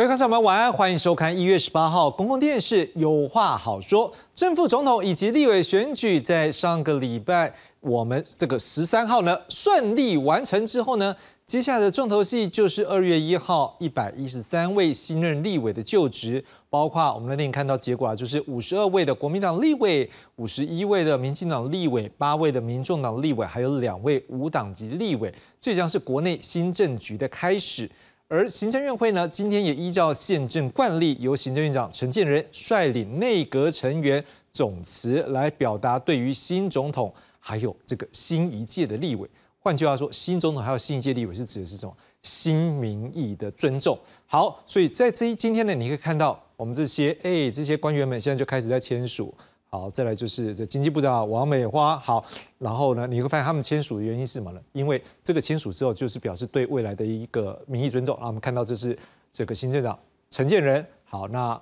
各位观众朋友们，晚安，欢迎收看一月十八号公共电视《有话好说》。正副总统以及立委选举在上个礼拜，我们这个十三号呢顺利完成之后呢，接下来的重头戏就是二月一号一百一十三位新任立委的就职，包括我们那天看到结果啊，就是五十二位的国民党立委，五十一位的民进党立委，八位的民众党立委，还有两位无党籍立委，这将是国内新政局的开始。而行政院会呢，今天也依照宪政惯例，由行政院长陈建仁率领内阁成员总辞来表达对于新总统还有这个新一届的立委。换句话说，新总统还有新一届立委是指的是什么？新民意的尊重。好，所以在这一今天呢，你可以看到我们这些哎这些官员们现在就开始在签署。好，再来就是这经济部长王美花。好，然后呢，你会发现他们签署的原因是什么呢？因为这个签署之后，就是表示对未来的一个民意尊重啊。我们看到这是这个行政长陈建仁。好，那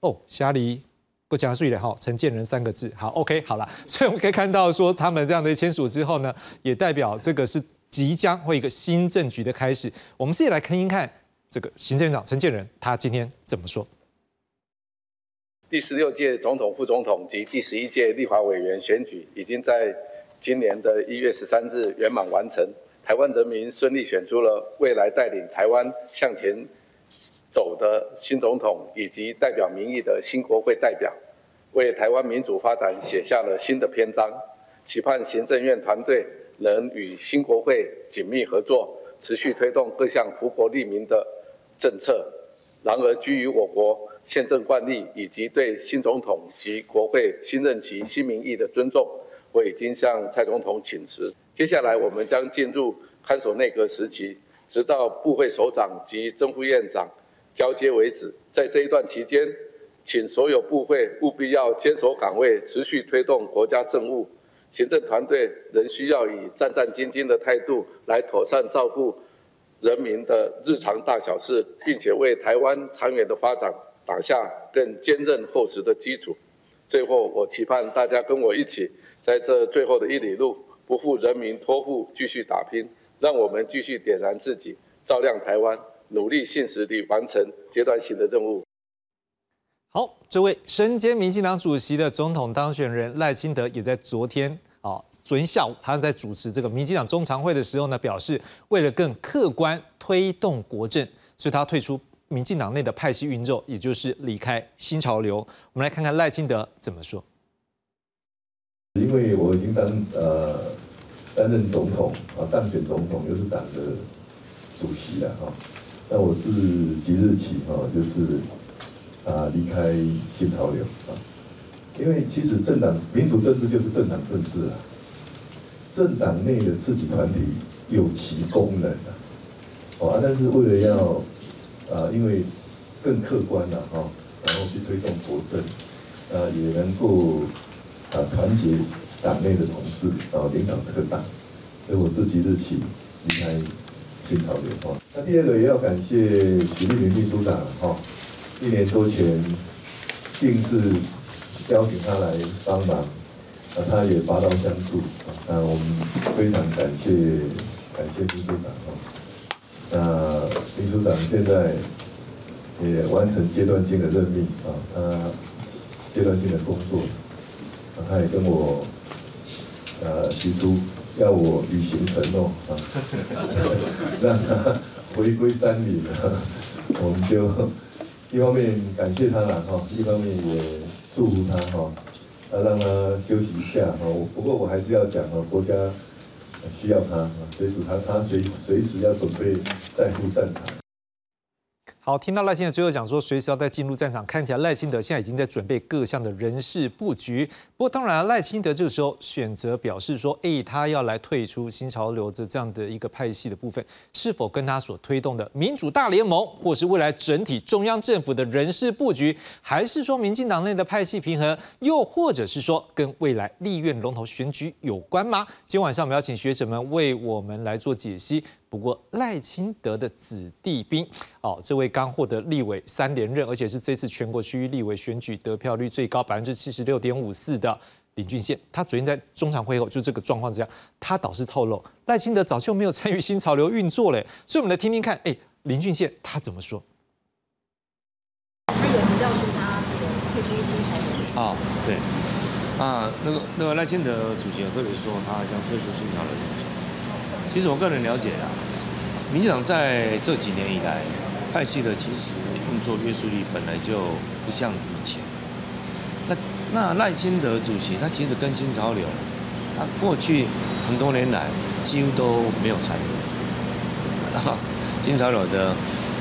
哦，虾梨不加税了哈，陈建仁三个字。好，OK，好了。所以我们可以看到说，他们这样的签署之后呢，也代表这个是即将会一个新政局的开始。我们自己来看一看这个行政长陈建仁他今天怎么说。第十六届总统、副总统及第十一届立法委员选举已经在今年的一月十三日圆满完成。台湾人民顺利选出了未来带领台湾向前走的新总统，以及代表民意的新国会代表，为台湾民主发展写下了新的篇章。期盼行政院团队能与新国会紧密合作，持续推动各项福国利民的政策。然而，基于我国。宪政惯例以及对新总统及国会新任期新民意的尊重，我已经向蔡总统请辞。接下来，我们将进入看守内阁时期，直到部会首长及正副院长交接为止。在这一段期间，请所有部会务必要坚守岗位，持续推动国家政务。行政团队仍需要以战战兢兢的态度来妥善照顾人民的日常大小事，并且为台湾长远的发展。打下更坚韧厚实的基础。最后，我期盼大家跟我一起，在这最后的一里路，不负人民托付，继续打拼。让我们继续点燃自己，照亮台湾，努力信实地完成阶段性的任务。好，这位身兼民进党主席的总统当选人赖清德，也在昨天啊，昨天下午，他在主持这个民进党中常会的时候呢，表示为了更客观推动国政，所以他退出。民进党内的派系运作，也就是离开新潮流。我们来看看赖清德怎么说。因为我已经担呃担任总统啊，当选总统又是党的主席了哈。那我是即日起哈，就是啊离开新潮流啊。因为其实政党民主政治就是政党政治啊，政党内的自己团体有其功能啊，哦，但是为了要啊，因为更客观了哈，然后去推动国政，啊，也能够啊团结党内的同志，然后领导这个党，所以我自己日起离开新潮流哈。那第二个也要感谢许立明秘书长哈，一年多前定是邀请他来帮忙，啊，他也拔刀相助，啊，我们非常感谢感谢秘书长哈。那秘书长现在也完成阶段性的任命啊，他阶段性的工作，他也跟我呃提出要我履行承诺啊，让他回归山林，我们就一方面感谢他了哈，一方面也祝福他哈，啊，让他休息一下哈。不过我还是要讲哈，国家。需要他，随时他他随随时要准备再赴战场。好，听到赖清德最后讲说，随时要再进入战场，看起来赖清德现在已经在准备各项的人事布局。不过，当然，赖清德这个时候选择表示说，哎，他要来退出新潮流的这样的一个派系的部分，是否跟他所推动的民主大联盟，或是未来整体中央政府的人事布局，还是说民进党内的派系平衡，又或者是说跟未来立院龙头选举有关吗？今天晚上我们要请学者们为我们来做解析。不过赖清德的子弟兵哦，这位刚获得立委三连任，而且是这次全国区域立委选举得票率最高百分之七十六点五四的林俊宪，他昨天在中常会后就这个状况之下，他倒是透露赖清德早就没有参与新潮流运作了，所以我们来听听看，哎，林俊宪他怎么说？他也是告诉他这个退出新潮流啊，对啊，那个那个赖清德主席特别说他将退出新潮流运作，其实我个人了解啊。民进党在这几年以来，派系的其实运作约束力本来就不像以前。那那赖清德主席他其实跟新潮流，他过去很多年来几乎都没有参与。新潮流的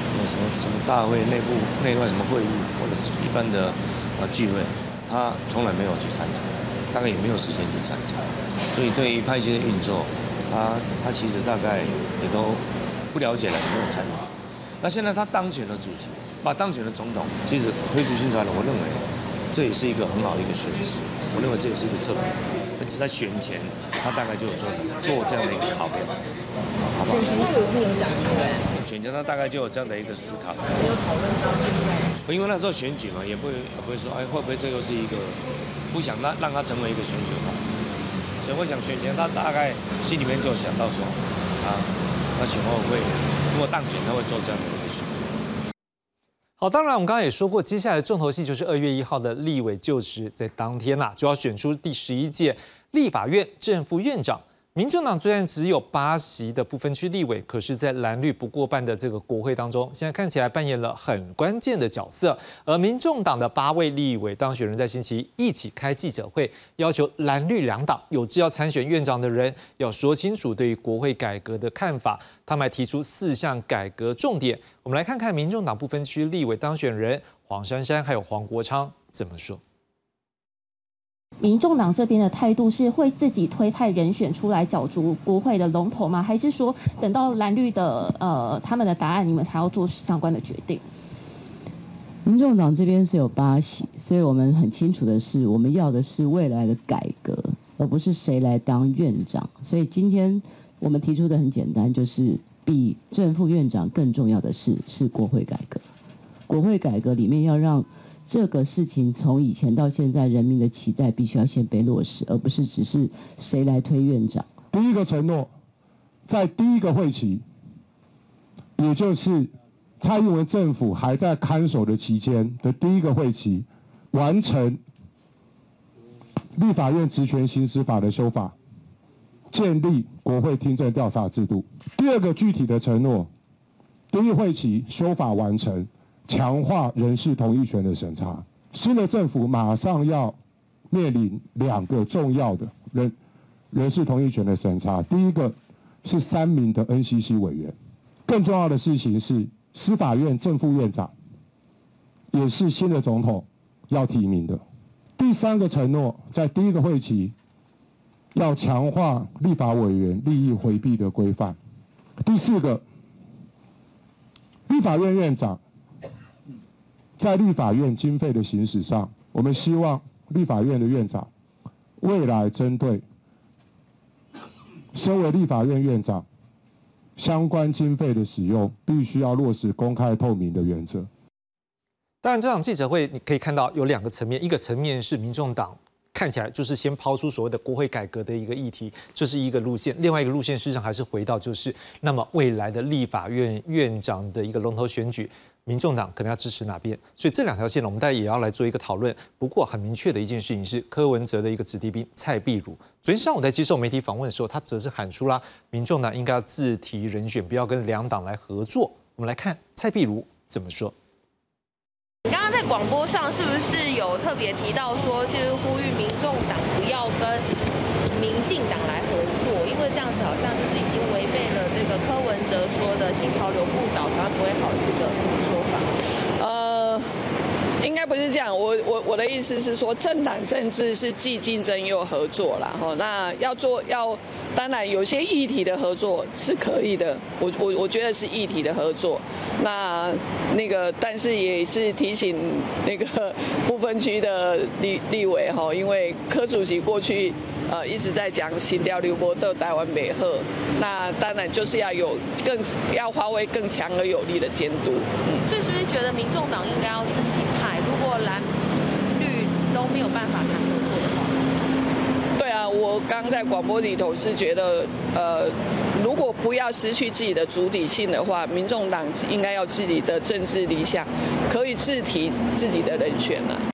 什么什么什么大会、内部内外什么会议，或者是一般的呃聚会，他从来没有去参加，大概也没有时间去参加。所以对于派系的运作，他他其实大概也都不了解了，也没有参与。那现在他当选了主席，把当选的总统，其实推出新潮流，我认为这也是一个很好的一个宣示。我认为这也是一个证明，而且在选前，他大概就有做做这样的一个考量，好不好？选前就已经有讲了，选前他大概就有这样的一个思考。没有讨论到现在。因为那时候选举嘛，也不会也不会说，哎，会不会这又是一个不想让让他成为一个选举嘛？所以我想选前他大概心里面就有想到说，啊，那选后会如果当选，他会做这样的一个选。好，当然我们刚刚也说过，接下来重头戏就是二月一号的立委就职，在当天呐、就要选出第十一届立法院正副院长。民进党虽然只有八席的不分区立委，可是，在蓝绿不过半的这个国会当中，现在看起来扮演了很关键的角色。而民众党的八位立委当选人在星期一一起开记者会，要求蓝绿两党有志要参选院长的人要说清楚对于国会改革的看法。他们还提出四项改革重点。我们来看看民众党不分区立委当选人黄珊珊还有黄国昌怎么说。民众党这边的态度是会自己推派人选出来角逐国会的龙头吗？还是说等到蓝绿的呃他们的答案，你们才要做相关的决定？民众党这边是有八席，所以我们很清楚的是，我们要的是未来的改革，而不是谁来当院长。所以今天我们提出的很简单，就是比正副院长更重要的是是国会改革。国会改革里面要让这个事情从以前到现在，人民的期待必须要先被落实，而不是只是谁来推院长。第一个承诺，在第一个会期，也就是蔡英文政府还在看守的期间的第一个会期，完成立法院职权行使法的修法，建立国会听证调查制度。第二个具体的承诺，第一会期修法完成，强化人事同意权的审查。新的政府马上要面临两个重要的人人事同意权的审查。第一个是三名的 NCC 委员，更重要的事情是司法院正副院长也是新的总统要提名的。第三个承诺，在第一个会期要强化立法委员利益回避的规范。第四个，立法院院长在立法院经费的行使上，我们希望立法院的院长未来针对身为立法院院长相关经费的使用，必须要落实公开透明的原则。当然，这场记者会你可以看到有两个层面，一个层面是民众党看起来就是先抛出所谓的国会改革的一个议题，这是一个路线；另外一个路线事实上还是回到就是那么未来的立法院院长的一个龙头选举，民众党可能要支持哪边？所以这两条线呢，我们大家也要来做一个讨论。不过很明确的一件事情是，柯文哲的一个子弟兵蔡壁如，昨天上午在接受媒体访问的时候，他则是喊出啦，民众党应该要自提人选，不要跟两党来合作。我们来看蔡壁如怎么说。你刚刚在广播上是不是有特别提到说，就是呼吁民众党不要跟民进党来合作，因为这样子好像柯文哲说的新潮流不倒，他不会好这个说。应该不是这样。我我我的意思是说，政党政治是既竞争又合作啦。哈。那要做要，当然有些议题的合作是可以的。我我我觉得是议题的合作。那那个，但是也是提醒那个不分区的立立委哈，因为柯主席过去呃一直在讲新调流波的台湾美赫，那当然就是要有更要发挥更强而有力的监督。嗯。所以是不是觉得民众党应该要自己？蓝绿都没有办法谈合作的话？对啊，我刚在广播里头是觉得，呃，如果不要失去自己的主体性的话，民众党应该要自己的政治理想，可以自提自己的人选了。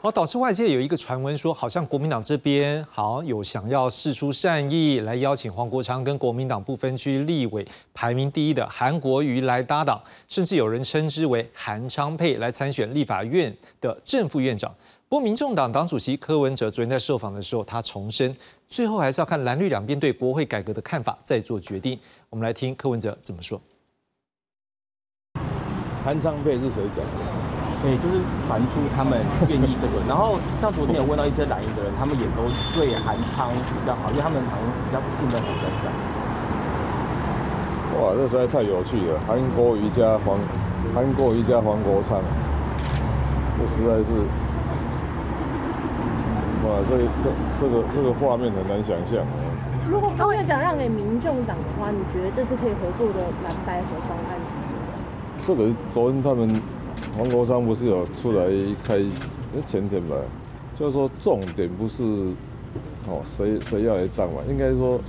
好，导致外界有一个传闻说，好像国民党这边好有想要示出善意，来邀请黄国昌跟国民党不分区立委排名第一的韩国瑜来搭档，甚至有人称之为韩昌配来参选立法院的正副院长。不过，民众党党主席柯文哲昨天在受访的时候，他重申，最后还是要看蓝绿两边对国会改革的看法再做决定。我们来听柯文哲怎么说。韩昌佩是谁讲的？对，就是传出他们愿意这个，然后像昨天有问到一些蓝营的人，他们也都对韩昌比较好，因为他们好像比较不信任韩先生。哇，这实在太有趣了！韩国瑜加黄，韩国瑜加黄国昌，这实在是，哇，这这这个这个画面很难想象。如果高院长让给民众党的话，你觉得这是可以合作的蓝白合方案？这个昨天他们。黄国昌不是有出来开？前天吧，就是说重点不是哦，谁谁要来当嘛？应该说，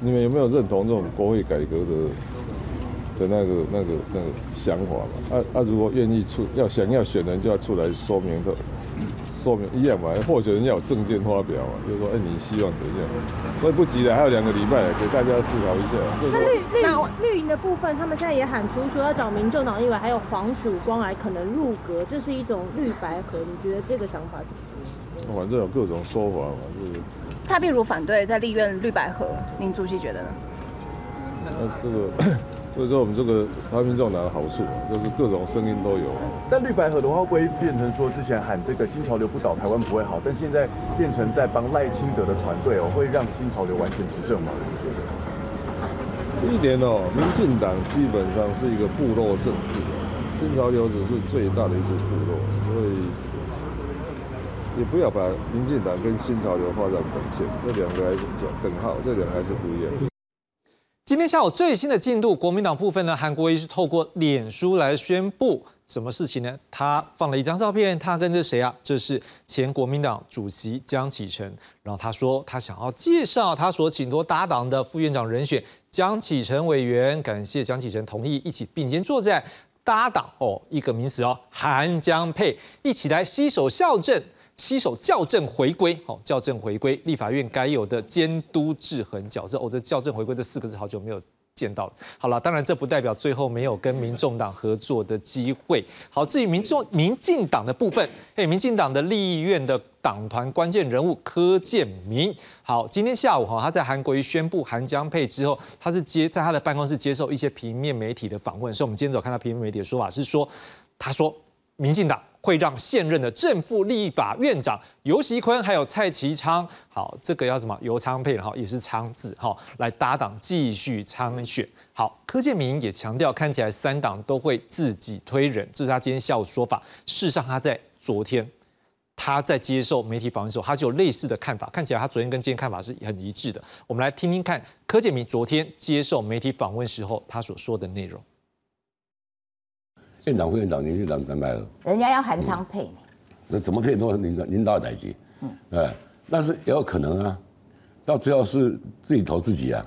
你们有没有认同这种国会改革的的那个那个那个想法嘛？啊啊，如果愿意出要想要选人，就要出来说明的。说明一样嘛，候选人要有证件发表嘛，就是说，哎，你希望怎样？所以不急的，还有两个礼拜，给大家思考一下。那绿绿绿营的部分，他们现在也喊出说要找民众党立委还有黄曙光来可能入阁，这是一种绿白合，你觉得这个想法怎么反正有各种说法嘛，就是。蔡壁如反对在立院绿白合，您主席觉得呢？那这个。所以说我们这个台湾民众党的好处，就是各种声音都有。但绿白合的话，会不会变成说之前喊这个新潮流不倒台湾不会好，但现在变成在帮赖清德的团队哦，会让新潮流完全执政吗？你觉得？这一点哦，民进党基本上是一个部落政治，新潮流只是最大的一支部落，所以你不要把民进党跟新潮流画上等线，这两个还是等号，这两个还是不一样。今天下午最新的进度，国民党部分呢，韩国瑜是透过脸书来宣布什么事情呢？他放了一张照片，他跟着谁啊？这是前国民党主席江启臣。然后他说他想要介绍他所请托搭档的副院长人选江启臣委员，感谢江启臣同意一起并肩作战，搭档哦，一个名词哦，韩江配，一起来携手校正。携手校正回归，好，校正回归，立法院该有的监督制衡角色。哦，这校正回归这四个字好久没有见到了。好了，当然这不代表最后没有跟民众党合作的机会。好，至于民众民进党的部分，嘿，民进党的立院的党团关键人物柯建明，好，今天下午哈，他在韩国瑜宣布韩江配之后，他是接在他的办公室接受一些平面媒体的访问。所以，我们今天早看到平面媒体的说法是说，他说民进党。会让现任的正副立法院长尤锡坤还有蔡其昌，好，这个要什么尤昌配，哈，也是昌字，哈，来搭档继续参选。好，柯建明也强调，看起来三党都会自己推人，这是他今天下午说法。事实上，他在昨天他在接受媒体访问的时候，他就有类似的看法。看起来他昨天跟今天看法是很一致的。我们来听听看柯建明昨天接受媒体访问时候他所说的内容。院长、副院长，您是怎怎么人家要韩昌配，那怎么配都是领导领导等级，嗯，哎，但是也有可能啊，到最后是自己投自己啊。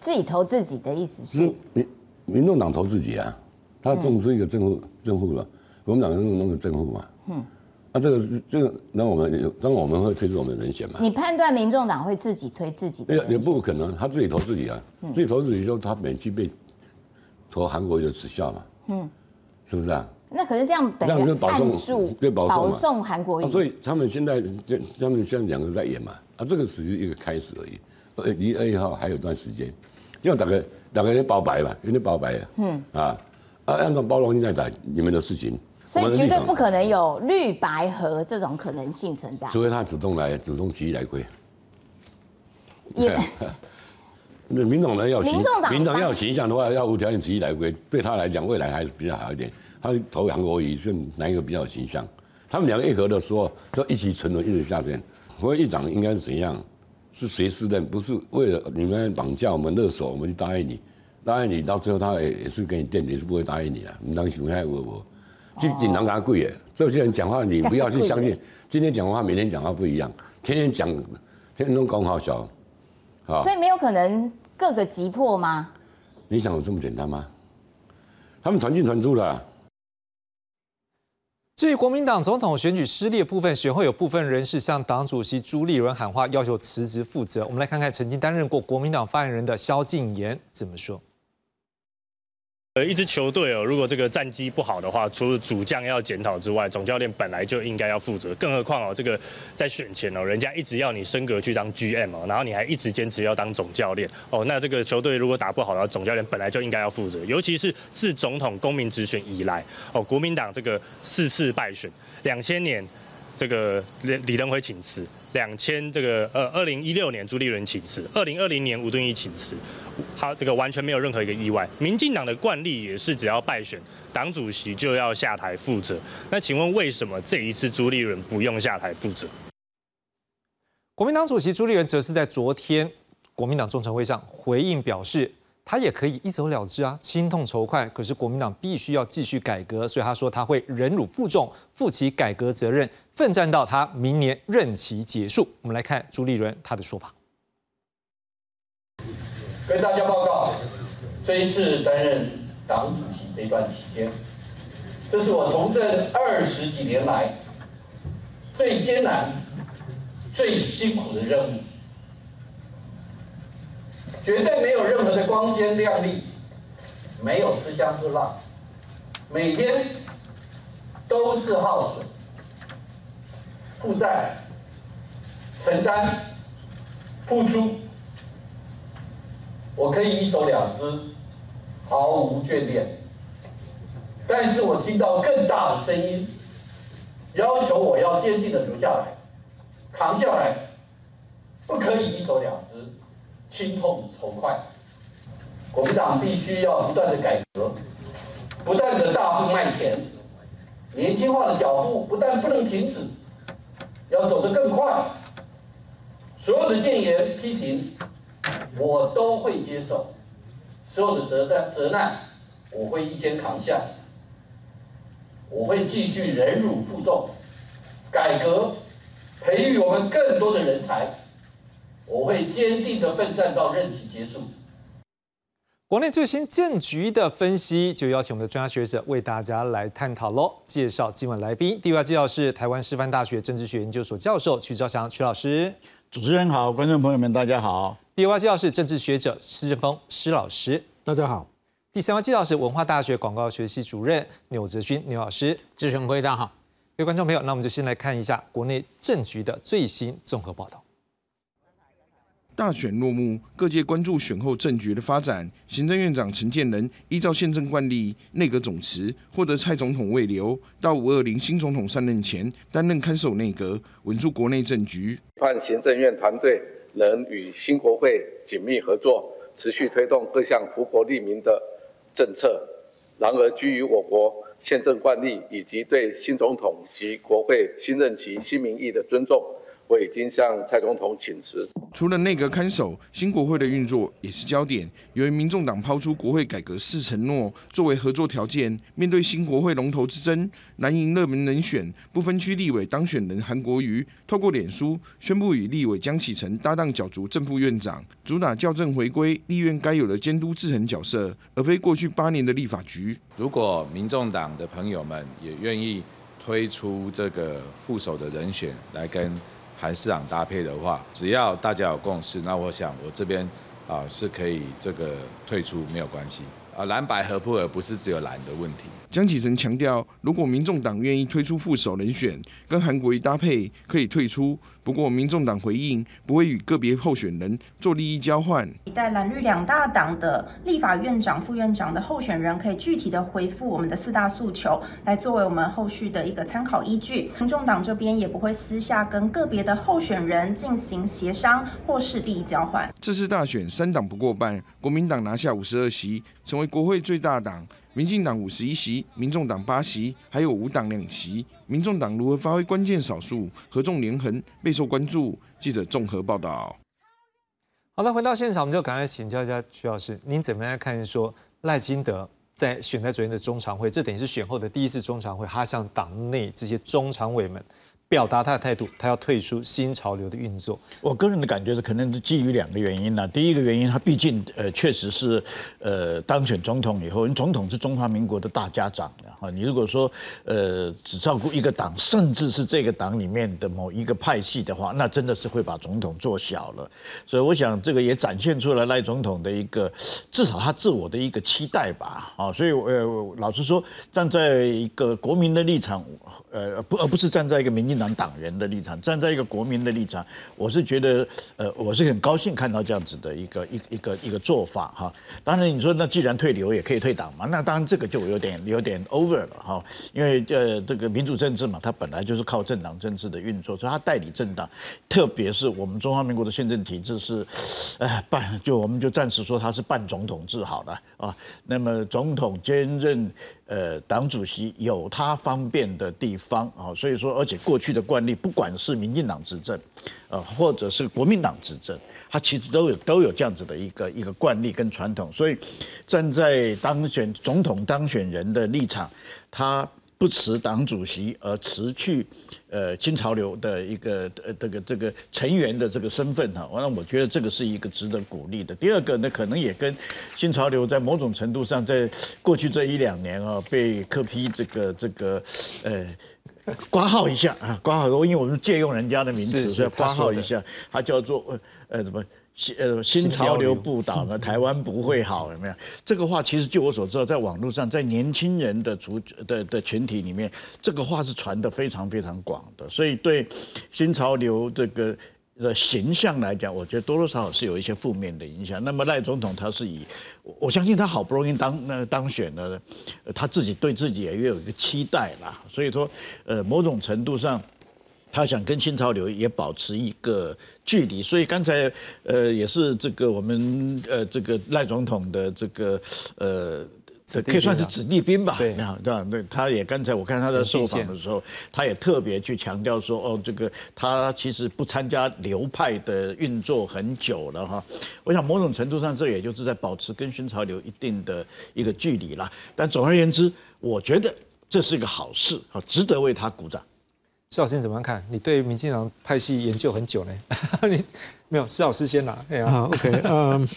自己投自己的意思是？民民众党投自己啊，他种出一个正副正副了，国民党弄弄个政府嘛，嗯，那这个是这个，那我们那我们会推出我们的人选嘛？你判断民众党会自己推自己？也也不可能，他自己投自己啊，自己投自己就他免去被。投韩国瑜的耻笑嘛，嗯，是不是啊？那可是这样等于保送，对保送保送韩国瑜，所以他们现在就他们现在两个在演嘛，啊，这个属于一个开始而已，呃，离二号还有段时间，这样大概大概人包白吧，有点包白啊，嗯。啊啊，按照包容性在打你们的事情，所以绝对不可能有绿白和这种可能性存在，除非他主动来主动提议来归，也。那民众呢要民众党民众要形象的话，要无条件提议来归，对他来讲未来还是比较好一点。他投韩国瑜是哪一个比较有形象？他们两个一合的时候，就一起沉沦，一直下线。我议长应该是怎样？是随时的，不是为了你们绑架我们勒索，我们就答应你，答应你到最后他也也是给你垫，也是不会答应你啊。你当熊害我我，就紧张给他跪耶。这些人讲话你不要去相信，今天讲话明天讲话不一样，天天讲，天天都搞好笑。所以没有可能各个击破吗？你想有这么简单吗？他们传进传出了。至于国民党总统选举失利的部分，选后有部分人士向党主席朱立伦喊话，要求辞职负责。我们来看看曾经担任过国民党发言人的萧敬言怎么说。呃，一支球队哦，如果这个战绩不好的话，除了主将要检讨之外，总教练本来就应该要负责。更何况哦，这个在选前哦，人家一直要你升格去当 GM 哦，然后你还一直坚持要当总教练哦，那这个球队如果打不好的话，总教练本来就应该要负责。尤其是自总统公民直选以来哦，国民党这个四次败选，两千年这个李李登辉请辞，两千这个呃二零一六年朱立伦请辞，二零二零年吴敦义请辞。好，这个完全没有任何一个意外。民进党的惯例也是，只要败选，党主席就要下台负责。那请问为什么这一次朱立伦不用下台负责？国民党主席朱立伦则是在昨天国民党中常会上回应表示，他也可以一走了之啊，心痛仇快。可是国民党必须要继续改革，所以他说他会忍辱负重，负起改革责任，奋战到他明年任期结束。我们来看朱立伦他的说法。跟大家报告，这一次担任党主席这段期间，这是我从政二十几年来最艰难、最辛苦的任务，绝对没有任何的光鲜亮丽，没有吃香喝辣，每天都是耗损、负债、承担、付出。我可以一走了之，毫无眷恋。但是我听到更大的声音，要求我要坚定的留下来，扛下来，不可以一走了之，心痛愁快。国民党必须要不断的改革，不断的大步迈前，年轻化的脚步不但不能停止，要走得更快。所有的谏言批评。我都会接受所有的责难，责难我会一肩扛下，我会继续忍辱负重，改革，培育我们更多的人才，我会坚定的奋战到任期结束。国内最新政局的分析，就邀请我们的专家学者为大家来探讨喽。介绍今晚来宾，第一位介绍是台湾师范大学政治学研究所教授曲兆祥曲老师。主持人好，观众朋友们大家好。第二位介绍是政治学者施正峰施老师，大家好。第三位介绍是文化大学广告学系主任钮泽勋钮老师，主持人各位大家好。各位观众朋友，那我们就先来看一下国内政局的最新综合报道。大选落幕，各界关注选后政局的发展。行政院长陈建仁依照宪政惯例，内阁总辞，获得蔡总统未留，到五二零新总统上任前担任看守内阁，稳住国内政局。盼行政院团队。能与新国会紧密合作，持续推动各项福国利民的政策。然而，基于我国宪政惯例以及对新总统及国会新任期新民意的尊重。我已经向蔡总统请辞。除了内阁看守，新国会的运作也是焦点。由于民众党抛出国会改革四承诺作为合作条件，面对新国会龙头之争，蓝营热门人选不分区立委当选人韩国瑜，透过脸书宣布与立委江启臣搭档角逐正副院长，主打校正回归立院该有的监督制衡角色，而非过去八年的立法局。如果民众党的朋友们也愿意推出这个副手的人选来跟。韩市长搭配的话，只要大家有共识，那我想我这边啊是可以这个退出没有关系啊。蓝白合不合不是只有蓝的问题。江启臣强调，如果民众党愿意推出副手人选，跟韩国瑜搭配，可以退出。不过，民众党回应不会与个别候选人做利益交换。期待蓝绿两大党的立法院长、副院长的候选人可以具体的回复我们的四大诉求，来作为我们后续的一个参考依据。民众党这边也不会私下跟个别的候选人进行协商或是利益交换。这次大选三党不过半，国民党拿下五十二席，成为国会最大党。民进党五十一席，民众党八席，还有五党两席。民众党如何发挥关键少数合纵连横，备受关注。记者综合报道。好的，回到现场，我们就赶快请教一下徐老师，您怎么样看？说赖清德在选在昨天的中常会，这等于是选后的第一次中常会，他向党内这些中常委们表达他的态度，他要退出新潮流的运作。我个人的感觉是，可能是基于两个原因呢。第一个原因，他毕竟呃确实是呃当选总统以后，总统是中华民国的大家长哈。你如果说呃只照顾一个党，甚至是这个党里面的某一个派系的话，那真的是会把总统做小了。所以我想这个也展现出来赖总统的一个至少他自我的一个期待吧。啊，所以呃老实说，站在一个国民的立场，呃不而不是站在一个民进党。党员的立场，站在一个国民的立场，我是觉得，呃，我是很高兴看到这样子的一个一一个一个做法哈。当然，你说那既然退流也可以退党嘛，那当然这个就有点有点 over 了哈。因为呃，这个民主政治嘛，它本来就是靠政党政治的运作，所以它代理政党，特别是我们中华民国的宪政体制是，呃，半就我们就暂时说它是半总统制好了啊。那么总统兼任。呃，党主席有他方便的地方啊，所以说，而且过去的惯例，不管是民进党执政，呃，或者是国民党执政，他其实都有都有这样子的一个一个惯例跟传统，所以站在当选总统当选人的立场，他。不辞党主席而辞去，呃，新潮流的一个呃这个这个成员的这个身份哈，那我觉得这个是一个值得鼓励的。第二个呢，可能也跟新潮流在某种程度上，在过去这一两年啊，被科批这个这个呃挂号一下啊，挂号，因为我们借用人家的名词，所以挂号一下，它叫做呃呃什么？新呃新潮流不倒呢，台湾不会好，有没有？这个话其实就我所知道，在网络上，在年轻人的族的的群体里面，这个话是传的非常非常广的，所以对新潮流这个的形象来讲，我觉得多多少少是有一些负面的影响。那么赖总统他是以，我相信他好不容易当那当选了，他自己对自己也有一个期待啦，所以说呃某种程度上。他想跟新潮流也保持一个距离，所以刚才呃也是这个我们呃这个赖总统的这个呃可以算是子弟兵吧，对吧？对，他也刚才我看他在受访的时候，他也特别去强调说，哦，这个他其实不参加流派的运作很久了哈。我想某种程度上，这也就是在保持跟新潮流一定的一个距离啦。但总而言之，我觉得这是一个好事，好，值得为他鼓掌。施老师怎么样看？你对民进党派系研究很久呢？你没有？施老师先拿。啊，OK，嗯，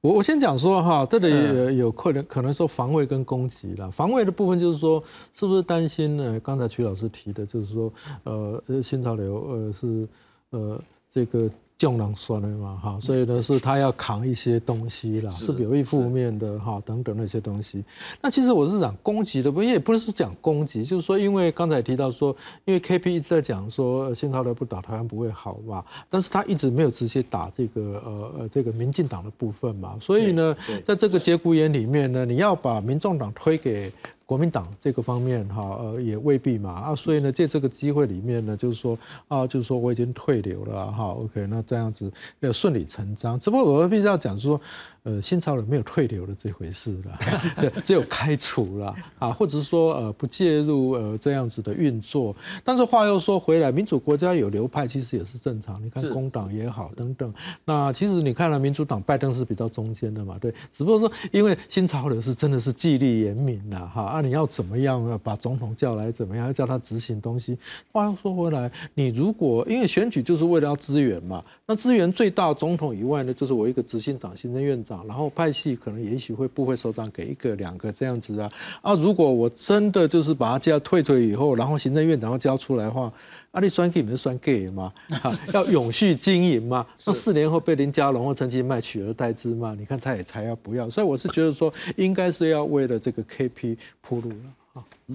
我我先讲说哈，这里有可能可能说防卫跟攻击了。防卫的部分就是说，是不是担心呢？刚才曲老师提的，就是说，呃，新潮流，呃，是呃这个。重囊酸的嘛，哈，所以呢是他要扛一些东西啦，是有一负面的哈等等那些东西。那其实我是讲攻击的，不也不是讲攻击，就是说，因为刚才提到说，因为 K P 一直在讲说新潮流不打台湾不会好嘛，但是他一直没有直接打这个呃呃这个民进党的部分嘛，所以呢，在这个节骨眼里面呢，你要把民众党推给。国民党这个方面哈，呃，也未必嘛啊，所以呢，借这个机会里面呢，就是说啊，就是说我已经退流了哈，OK，那这样子要顺理成章。只不过我们必须要讲说。呃，新潮流没有退流的这回事了，只有开除了啊，或者是说呃不介入呃这样子的运作。但是话又说回来，民主国家有流派其实也是正常。你看工党也好等等，那其实你看了民主党拜登是比较中间的嘛，对。只不过说因为新潮流是真的是纪律严明呐，哈啊你要怎么样把总统叫来怎么样要叫他执行东西。话又说回来，你如果因为选举就是为了要支援嘛，那支援最大总统以外呢，就是我一个执行党行政院长。然后派系可能也许会部会首长给一个两个这样子啊啊！如果我真的就是把他叫退退以后，然后行政院长要交出来的话，啊，你算给你们算给吗？要永续经营吗？那四年后被林佳龙或陈其迈取而代之吗？你看他也才要不要？所以我是觉得说，应该是要为了这个 KP 铺路了。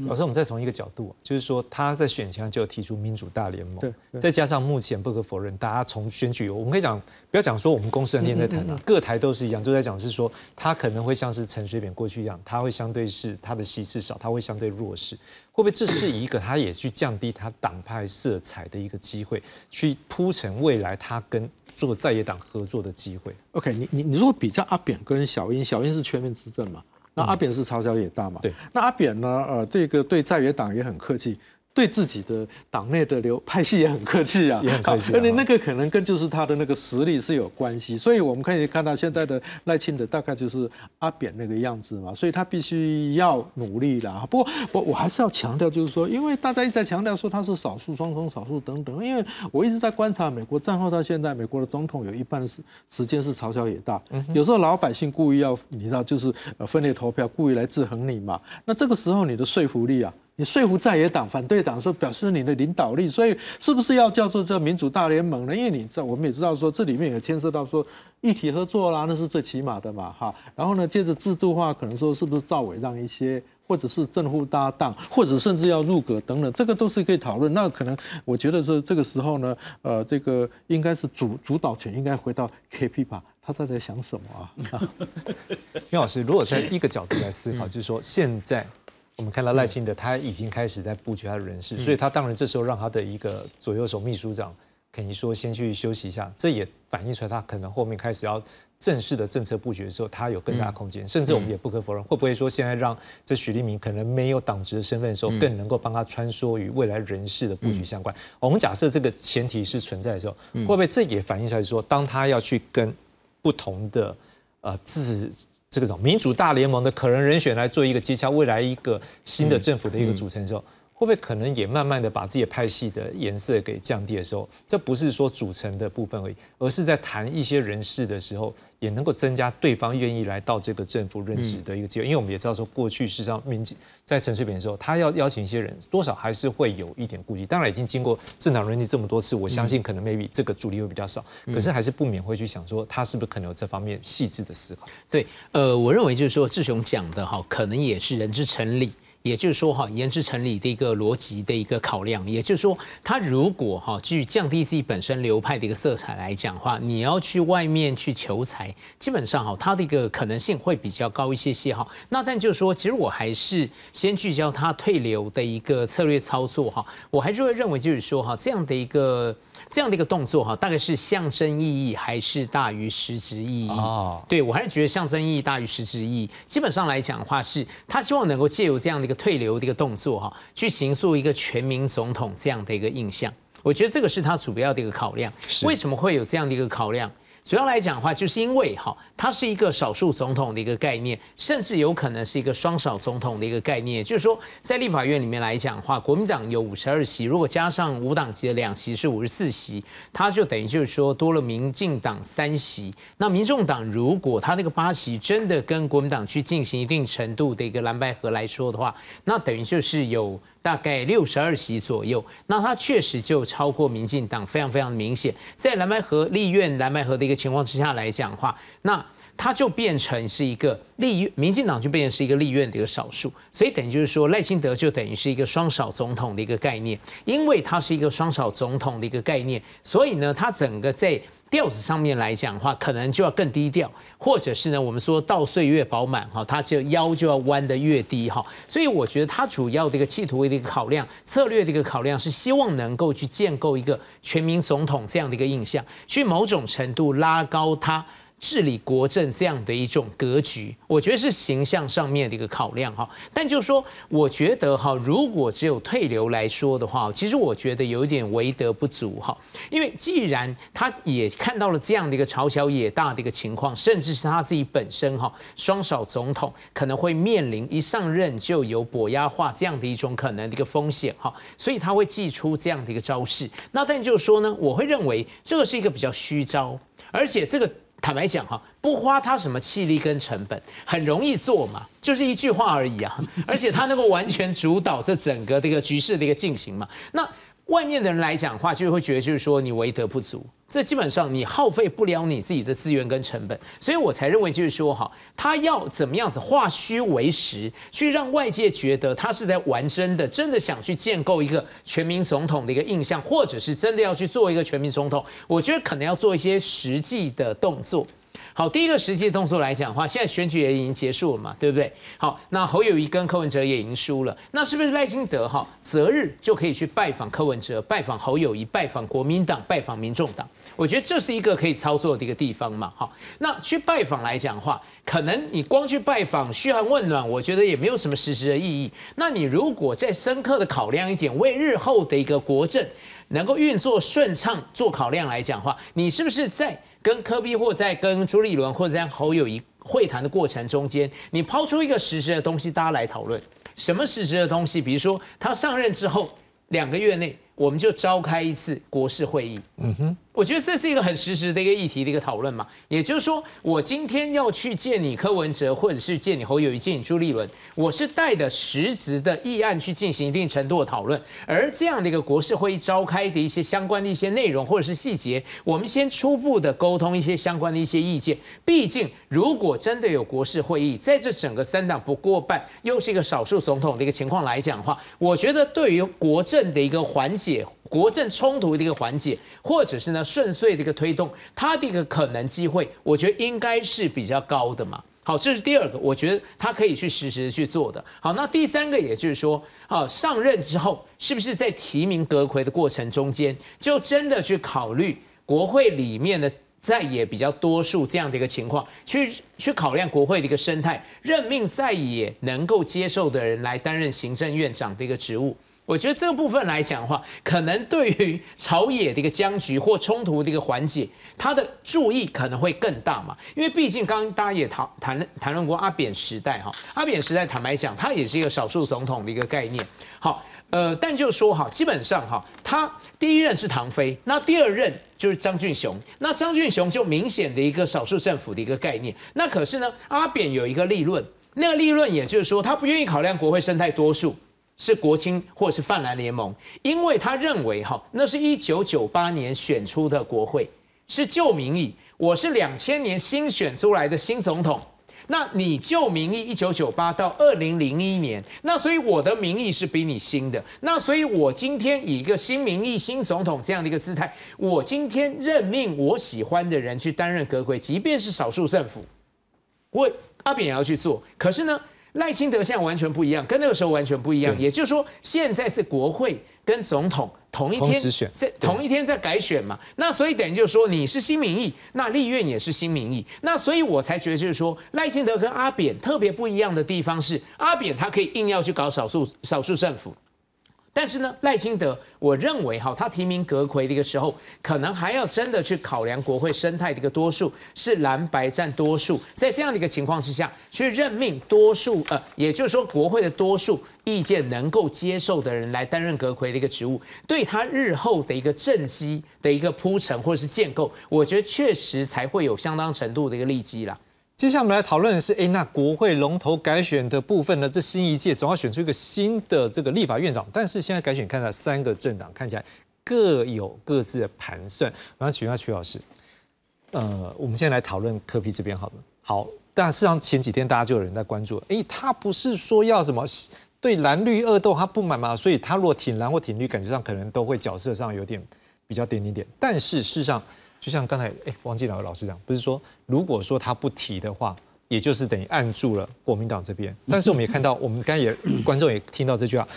老师，我们再从一个角度，就是说他在选前就提出民主大联盟，再加上目前不可否认，大家从选举，我们可以讲，不要讲说我们公司的念在谈啊，各台都是一样，就在讲是说他可能会像是陈水扁过去一样，他会相对是他的席次少，他会相对弱势，会不会这是一个他也去降低他党派色彩的一个机会，去铺成未来他跟做在野党合作的机会？OK，你你你如果比较阿扁跟小英，小英是全面执政嘛？那阿扁是朝小也大嘛？对。那阿扁呢？呃，这个对在野党也很客气，对自己的党内的流派系也很客气啊，也很客气啊而且那个可能跟就是他的那个实力是有关系，所以我们可以看到现在的赖清德大概就是阿扁那个样子嘛，所以他必须要努力啦。不过我我还是要强调，就是说，因为大家一直在强调说他是少数双重少数等等，因为我一直在观察美国战后到现在，美国的总统有一半时时间是朝小野大，有时候老百姓故意要你知道就是呃分裂投票，故意来制衡你嘛，那这个时候你的说服力啊。你说服在野党、反对党说表示你的领导力，所以是不是要叫做这民主大联盟呢？因为你知道，我们也知道说这里面也牵涉到说议题合作啦，那是最起码的嘛，哈。然后呢，接着制度化，可能说是不是赵伟让一些，或者是正副搭档，或者甚至要入阁等等，这个都是可以讨论。那可能我觉得是这个时候呢，呃，这个应该是主主导权应该回到 KP 吧，他在在想什么啊？袁老师，如果在一个角度来思考，就是说现在我们看到赖清德他已经开始在布局他的人事，所以他当然这时候让他的一个左右手秘书长肯尼说先去休息一下，这也反映出来他可能后面开始要正式的政策布局的时候，他有更大的空间。甚至我们也不可否认，会不会说现在让这许立明可能没有党职的身份的时候，更能够帮他穿梭于未来人事的布局相关？我们假设这个前提是存在的时候，会不会这也反映出来说，当他要去跟不同的呃自这个种民主大联盟的可能人选来做一个接洽，未来一个新的政府的一个组成的时候，会不会可能也慢慢的把自己的派系的颜色给降低的时候，这不是说组成的部分而已，而是在谈一些人事的时候，也能够增加对方愿意来到这个政府任职的一个机会。因为我们也知道说，过去事实上民进在陈水扁的时候，他要邀请一些人，多少还是会有一点顾忌。当然已经经过政党轮替这么多次，我相信可能 maybe 这个阻力会比较少，可是还是不免会去想说，他是不是可能有这方面细致的思考。对，呃，我认为就是说，志雄讲的哈，可能也是人之常理。也就是说，哈，研之成理的一个逻辑的一个考量。也就是说，他如果哈，去降低自己本身流派的一个色彩来讲的话，你要去外面去求财，基本上哈，他的一个可能性会比较高一些些哈。那但就是说，其实我还是先聚焦他退流的一个策略操作哈。我还是会认为就是说哈，这样的一个。这样的一个动作哈，大概是象征意义还是大于实质意义？哦，对我还是觉得象征意义大于实质意义。基本上来讲的话，是他希望能够借由这样的一个退流的一个动作哈，去形塑一个全民总统这样的一个印象。我觉得这个是他主要的一个考量。为什么会有这样的一个考量？主要来讲的话，就是因为哈，它是一个少数总统的一个概念，甚至有可能是一个双少总统的一个概念。就是说，在立法院里面来讲的话，国民党有五十二席，如果加上无党籍的两席是五十四席，它就等于就是说多了民进党三席。那民众党如果他那个八席真的跟国民党去进行一定程度的一个蓝白合来说的话，那等于就是有。大概六十二席左右，那它确实就超过民进党，非常非常明显。在蓝白河立院蓝白河的一个情况之下来讲的话，那它就变成是一个立民进党就变成是一个立院的一个少数，所以等于就是说赖清德就等于是一个双少总统的一个概念，因为它是一个双少总统的一个概念，所以呢，它整个在。调子上面来讲的话，可能就要更低调，或者是呢，我们说到岁月饱满哈，它就腰就要弯得越低哈。所以我觉得它主要的一个企图的一个考量、策略的一个考量，是希望能够去建构一个全民总统这样的一个印象，去某种程度拉高他。治理国政这样的一种格局，我觉得是形象上面的一个考量哈。但就是说，我觉得哈，如果只有退流来说的话，其实我觉得有一点为德不足哈。因为既然他也看到了这样的一个朝小野大的一个情况，甚至是他自己本身哈，双少总统可能会面临一上任就有跛压化这样的一种可能的一个风险哈，所以他会祭出这样的一个招式。那但就是说呢，我会认为这个是一个比较虚招，而且这个。坦白讲哈，不花他什么气力跟成本，很容易做嘛，就是一句话而已啊。而且他能够完全主导这整个这个局势的一个进行嘛。那外面的人来讲话，就会觉得就是说你为德不足。这基本上你耗费不了你自己的资源跟成本，所以我才认为就是说哈，他要怎么样子化虚为实，去让外界觉得他是在玩真的，真的想去建构一个全民总统的一个印象，或者是真的要去做一个全民总统，我觉得可能要做一些实际的动作。好，第一个实际动作来讲的话，现在选举也已经结束了嘛，对不对？好，那侯友谊跟柯文哲也赢输了，那是不是赖清德哈择日就可以去拜访柯文哲、拜访侯友谊、拜访国民党、拜访民众党？我觉得这是一个可以操作的一个地方嘛。好，那去拜访来讲的话，可能你光去拜访嘘寒问暖，我觉得也没有什么实质的意义。那你如果再深刻的考量一点，为日后的一个国政能够运作顺畅做考量来讲的话，你是不是在跟科比或在跟朱立伦或者在侯友谊会谈的过程中间，你抛出一个实质的东西，大家来讨论什么实质的东西？比如说他上任之后两个月内。我们就召开一次国事会议。嗯哼，我觉得这是一个很实时的一个议题的一个讨论嘛。也就是说，我今天要去见你柯文哲，或者是见你侯友谊、见你朱立伦，我是带着实质的议案去进行一定程度的讨论。而这样的一个国事会议召开的一些相关的一些内容或者是细节，我们先初步的沟通一些相关的一些意见。毕竟，如果真的有国事会议，在这整个三党不过半，又是一个少数总统的一个情况来讲的话，我觉得对于国政的一个缓解。国政冲突的一个缓解，或者是呢顺遂的一个推动，它的一个可能机会，我觉得应该是比较高的嘛。好，这是第二个，我觉得他可以去实时的去做的。好，那第三个也就是说，好上任之后，是不是在提名阁魁的过程中间，就真的去考虑国会里面的在野比较多数这样的一个情况，去去考量国会的一个生态，任命在野能够接受的人来担任行政院长的一个职务。我觉得这个部分来讲的话，可能对于朝野的一个僵局或冲突的一个缓解，他的注意可能会更大嘛。因为毕竟刚刚大家也谈谈谈论过阿扁时代哈，阿扁时代坦白讲，他也是一个少数总统的一个概念。好，呃，但就说哈，基本上哈，他第一任是唐飞，那第二任就是张俊雄，那张俊雄就明显的一个少数政府的一个概念。那可是呢，阿扁有一个立论，那个立论也就是说，他不愿意考量国会生态多数。是国青或是泛蓝联盟，因为他认为哈，那是一九九八年选出的国会，是旧民意。我是两千年新选出来的新总统，那你旧民意一九九八到二零零一年，那所以我的民意是比你新的。那所以我今天以一个新民意新总统这样的一个姿态，我今天任命我喜欢的人去担任阁魁，即便是少数政府，我阿扁也要去做。可是呢？赖清德现在完全不一样，跟那个时候完全不一样。也就是说，现在是国会跟总统同一天在同一天在改选嘛？那所以等于就是说，你是新民意，那立院也是新民意。那所以我才觉得就是说，赖清德跟阿扁特别不一样的地方是，阿扁他可以硬要去搞少数少数政府。但是呢，赖清德，我认为哈，他提名阁魁的一个时候，可能还要真的去考量国会生态的一个多数是蓝白占多数，在这样的一个情况之下，去任命多数呃，也就是说国会的多数意见能够接受的人来担任阁魁的一个职务，对他日后的一个政绩的一个铺陈或者是建构，我觉得确实才会有相当程度的一个利基啦。接下来我们来讨论的是，哎，那国会龙头改选的部分呢？这新一届总要选出一个新的这个立法院长，但是现在改选看到三个政党看起来各有各自的盘算。我想请问曲老师，呃，我们现在来讨论柯批这边好了。好，但事实上前几天大家就有人在关注，哎，他不是说要什么对蓝绿恶斗他不满吗？所以他如果挺蓝或挺绿，感觉上可能都会角色上有点比较点点点。但是事实上。就像刚才哎，王继老老师讲，不是说如果说他不提的话，也就是等于按住了国民党这边。但是我们也看到，我们刚才也观众也听到这句话。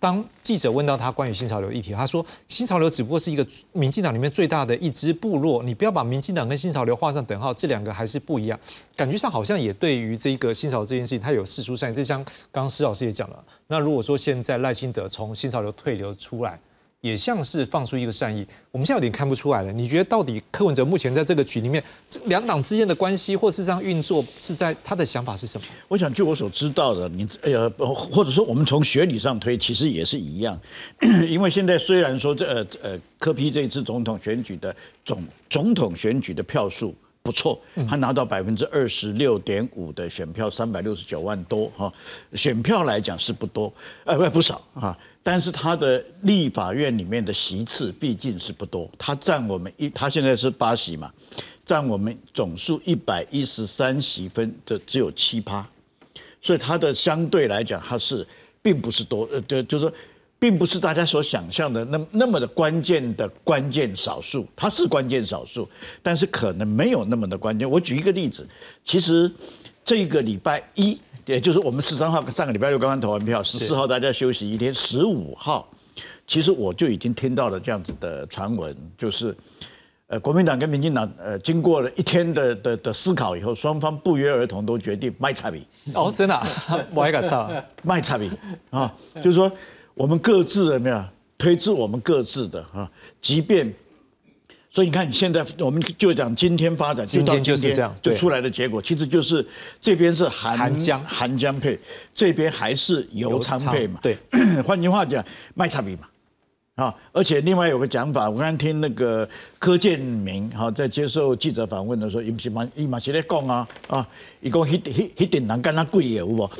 当记者问到他关于新潮流议题，他说新潮流只不过是一个民进党里面最大的一支部落，你不要把民进党跟新潮流画上等号，这两个还是不一样。感觉上好像也对于这个新潮这件事情，他有事出善意。这像刚刚施老师也讲了，那如果说现在赖清德从新潮流退流出来。也像是放出一个善意，我们现在有点看不出来了。你觉得到底柯文哲目前在这个局里面，这两党之间的关系或是这样运作，是在他的想法是什么？我想，据我所知道的，你呃，或者说我们从学理上推，其实也是一样。因为现在虽然说这呃呃柯批这一次总统选举的总总统选举的票数不错，他拿到百分之二十六点五的选票，三百六十九万多哈，选票来讲是不多，呃不不少啊。但是他的立法院里面的席次毕竟是不多，他占我们一，他现在是八席嘛，占我们总数一百一十三席分的只有七趴，所以他的相对来讲他是并不是多，呃，对，就是说，并不是大家所想象的那那么的关键的关键少数，他是关键少数，但是可能没有那么的关键。我举一个例子，其实这个礼拜一。也就是我们十三号上个礼拜六刚刚投完票，十四号大家休息一天，十五号，其实我就已经听到了这样子的传闻，就是，呃，国民党跟民进党呃，经过了一天的的的思考以后，双方不约而同都决定卖差比。哦，真的、啊，我还敢唱 卖差比啊，就是说我们各自有没有推至我们各自的啊，即便。所以你看，现在我们就讲今天发展，今天就是这样，就出来的结果，其实就是这边是韩韩江韩江配，这边还是油仓配嘛。对，换句话讲，卖差比嘛。啊，而且另外有个讲法，我刚听那个柯建明哈在接受记者访问的时候，伊是嘛伊嘛是咧讲啊啊，伊讲迄迄迄点人干他贵有无？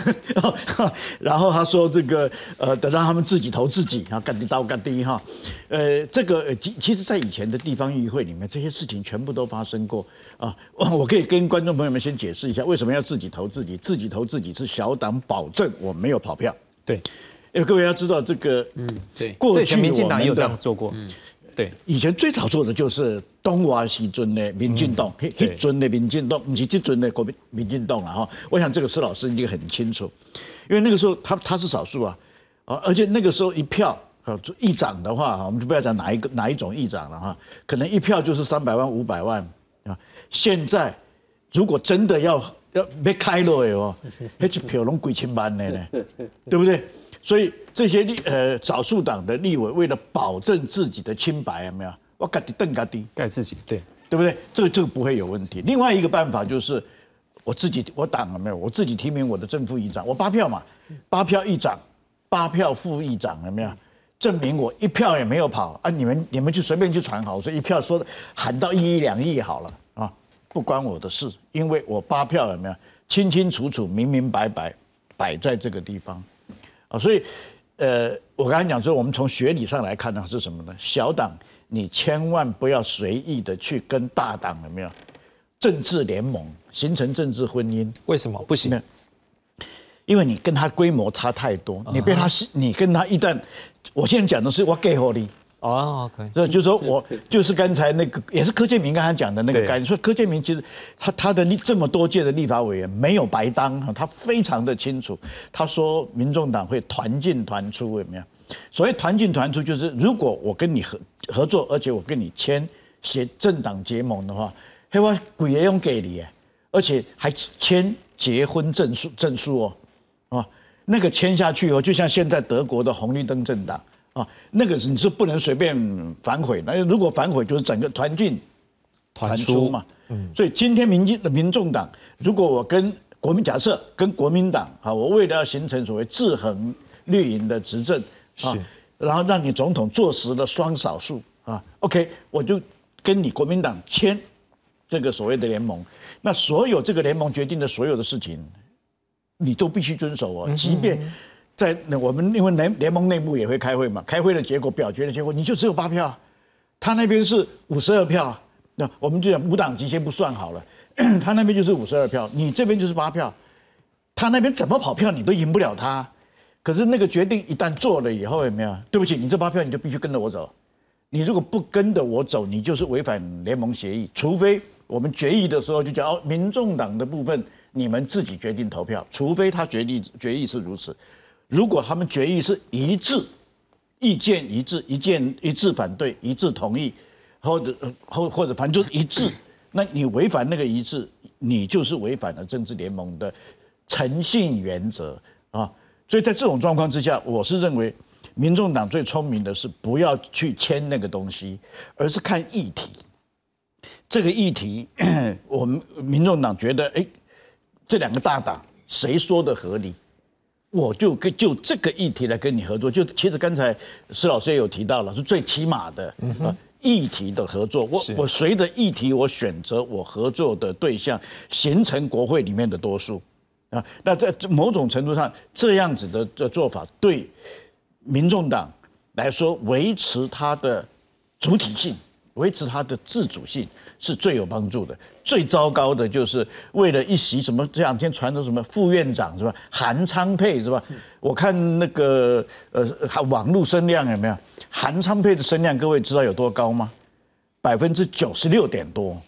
然后他说这个呃，得让他们自己投自己啊，干地刀干地哈，呃，这个其其实，在以前的地方议会里面，这些事情全部都发生过啊。我可以跟观众朋友们先解释一下，为什么要自己投自己？自己投自己是小党保证我没有跑票。对。因为各位要知道，这个嗯，对，过去民进党也有这样做过，嗯，对，以前最早做的就是东华西尊的民进党，一尊的民进党，不是这尊的国民民进党了哈。我想这个施老师应该很清楚，因为那个时候他他是少数啊，啊，而且那个时候一票啊，议长的话，我们就不要讲哪一个哪一种议长了哈，可能一票就是三百万五百万啊。现在如果真的要要被开了哎哦，那就票拢几千万的呢，对不对？所以这些立呃少数党的立委为了保证自己的清白，有没有？我盖底邓盖底盖自己，对对不对？这个这个不会有问题。另外一个办法就是我自己我党有没有？我自己提名我的正副议长，我八票嘛，八票议长，八票副议长，有没有？证明我一票也没有跑啊！你们你们就随便去传好，我说一票说喊到一亿两亿好了啊，不关我的事，因为我八票有没有清清楚楚、明明白白摆在这个地方。啊，所以，呃，我刚才讲说，我们从学理上来看呢，是什么呢？小党你千万不要随意的去跟大党有没有政治联盟形成政治婚姻？为什么不行？因为你跟他规模差太多，你被他你跟他一旦，我现在讲的是我给好你。哦可以这就是说我就是刚才那个，也是柯建明刚才讲的那个概念。说柯建明其实他他的立这么多届的立法委员没有白当，他非常的清楚。他说民众党会团进团出，有没有？所谓团进团出，就是如果我跟你合合作，而且我跟你签协政党结盟的话，嘿，我鬼也用给你，而且还签结婚证书证书哦，啊，那个签下去以后，就像现在德国的红绿灯政党。啊，那个你是不能随便反悔，那如果反悔就是整个团进团出嘛。嗯，所以今天民进的民众党，如果我跟国民假设跟国民党啊，我为了要形成所谓制衡绿营的执政啊，然后让你总统坐实了双少数啊，OK，我就跟你国民党签这个所谓的联盟，那所有这个联盟决定的所有的事情，你都必须遵守哦，即便。在那我们因为联联盟内部也会开会嘛，开会的结果表决的结果，你就只有八票，他那边是五十二票，那我们就讲五党籍先不算好了，他那边就是五十二票，你这边就是八票，他那边怎么跑票你都赢不了他，可是那个决定一旦做了以后有没有？对不起，你这八票你就必须跟着我走，你如果不跟着我走，你就是违反联盟协议，除非我们决议的时候就讲哦，民众党的部分你们自己决定投票，除非他决定决议是如此。如果他们决议是一致，意见一致，一见一致反对，一致同意，或者或或者反正就是一致，那你违反那个一致，你就是违反了政治联盟的诚信原则啊！所以在这种状况之下，我是认为，民众党最聪明的是不要去签那个东西，而是看议题。这个议题，我们民众党觉得，哎，这两个大党谁说的合理？我就跟就这个议题来跟你合作，就其实刚才施老师也有提到了，是最起码的议题的合作。我我随着议题，我选择我合作的对象，形成国会里面的多数啊。那在某种程度上，这样子的的做法，对民众党来说，维持它的主体性。维持他的自主性是最有帮助的。最糟糕的就是为了一席什么这两天传的什么副院长是吧？韩昌沛是吧？我看那个呃，网络声量有没有？韩昌沛的声量，各位知道有多高吗？百分之九十六点多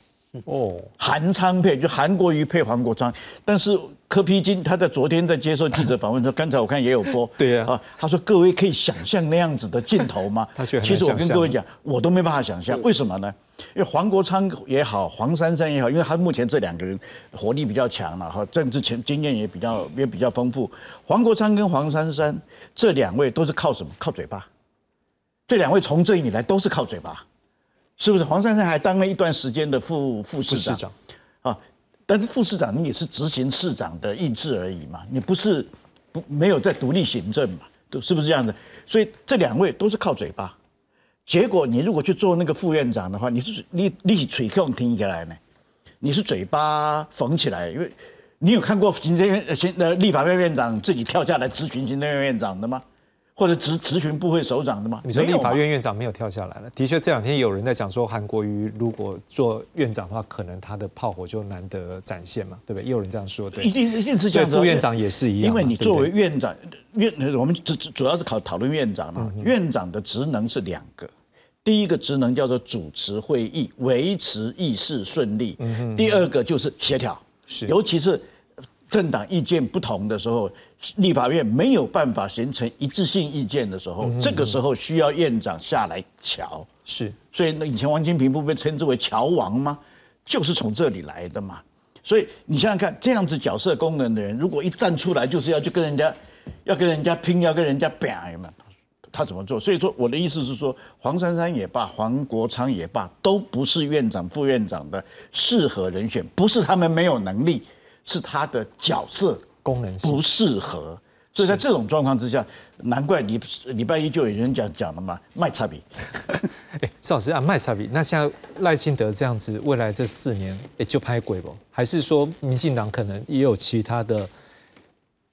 哦，韩昌沛就韩国瑜配黄国昌，但是柯皮金他在昨天在接受记者访问说，刚才我看也有播，对呀啊，他说各位可以想象那样子的镜头吗？其实我跟各位讲，我都没办法想象，为什么呢？因为黄国昌也好，黄珊珊也好，因为他目前这两个人活力比较强了哈，政治前经验也比较也比较丰富。黄国昌跟黄珊珊这两位都是靠什么？靠嘴巴。这两位从政以来都是靠嘴巴，是不是？黄珊珊还当了一段时间的副副市长，市长啊，但是副市长你也是执行市长的意志而已嘛，你不是不没有在独立行政嘛，都是不是这样的？所以这两位都是靠嘴巴，结果你如果去做那个副院长的话，你是你你是嘴控听起来呢，你是嘴巴缝起来，因为你有看过行政院行呃立法院院长自己跳下来咨询行政院院长的吗？或者执执行部会首长的吗？你说立法院院长没有跳下来了，的确这两天有人在讲说，韩国瑜如果做院长的话，可能他的炮火就难得展现嘛，对不对？也有人这样说，对，一定一定是这样子啊。副院长也是一样，因为你作为院长，院我们主主要是考讨论院长嗯嘛。院长的职能是两个，第一个职能叫做主持会议，维持议事顺利；第二个就是协调，是尤其是政党意见不同的时候，立法院没有办法形成一致性意见的时候，这个时候需要院长下来瞧。是，所以那以前王金平不被称之为桥王吗？就是从这里来的嘛。所以你想想看，这样子角色功能的人，如果一站出来就是要去跟人家，要跟人家拼，要跟人家比嘛，他怎么做？所以说我的意思是说，黄珊珊也罢，黄国昌也罢，都不是院长、副院长的适合人选，不是他们没有能力，是他的角色功能性不适合。所以在这种状况之下，难怪礼礼拜一就有人讲讲了嘛，卖差比。哎，邵老师啊，卖差比，那像赖清德这样子，未来这四年，哎，就拍鬼不？还是说民进党可能也有其他的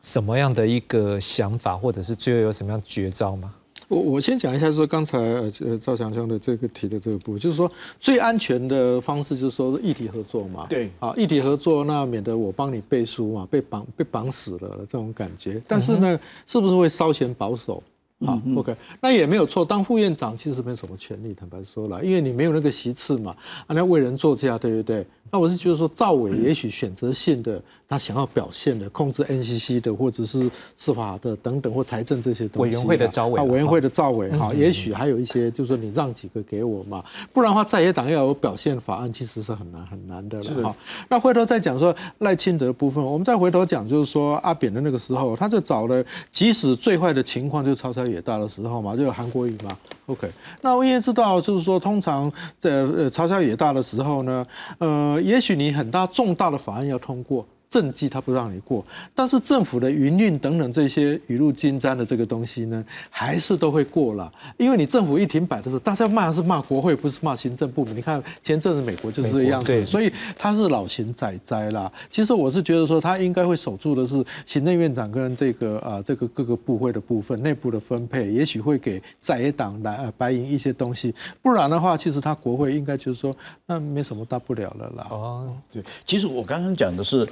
什么样的一个想法，或者是最后有什么样绝招吗？我我先讲一下，说刚才呃呃赵强兄的这个提的这个部分，就是说最安全的方式就是说一体合作嘛，对，啊，一体合作，那免得我帮你背书嘛，被绑被绑死了这种感觉。但是呢，是不是会稍显保守？好，OK，那也没有错。当副院长其实没什么权利，坦白说了，因为你没有那个席次嘛，啊，那为人作嫁，对不对？那我是觉得说，赵伟也许选择性的，他想要表现的，控制 NCC 的，或者是司法的等等，或财政这些东西，委员会的赵伟啊，委员会的赵伟嗯哈，也许还有一些，就是说你让几个给我嘛，不然的话，在野党要有表现法案，其实是很难很难的是了哈。那回头再讲说赖清德部分，我们再回头讲，就是说阿扁的那个时候，他就找了，即使最坏的情况就是也大的时候嘛，就有韩国语嘛。OK，那我也知道，就是说，通常在呃朝向也大的时候呢，呃，也许你很大重大的法案要通过。政绩他不让你过，但是政府的营运等等这些雨露均沾的这个东西呢，还是都会过了。因为你政府一停摆的时候，大家骂是骂国会，不是骂行政部门。你看前阵子美国就是这样子，所以他是老型仔仔啦。其实我是觉得说，他应该会守住的是行政院长跟这个啊这个各个部会的部分内部的分配，也许会给在野党来呃白银一些东西。不然的话，其实他国会应该就是说，那没什么大不了了啦。哦，对，其实我刚刚讲的是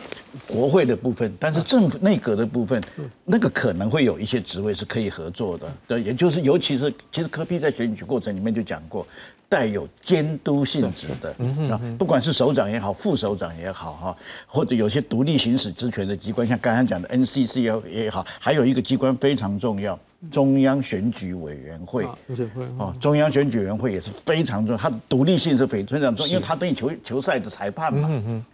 国会的部分，但是政府内阁的部分，那个可能会有一些职位是可以合作的。对，也就是尤其是其实柯比在选举过程里面就讲过，带有监督性质的啊，不管是首长也好，副首长也好哈，或者有些独立行使职权的机关，像刚刚讲的 NCC 也也好，还有一个机关非常重要。中央选举委员会哦，中央选举委员会也是非常重要，它的独立性是非非常重要，因为它等于球球赛的裁判嘛，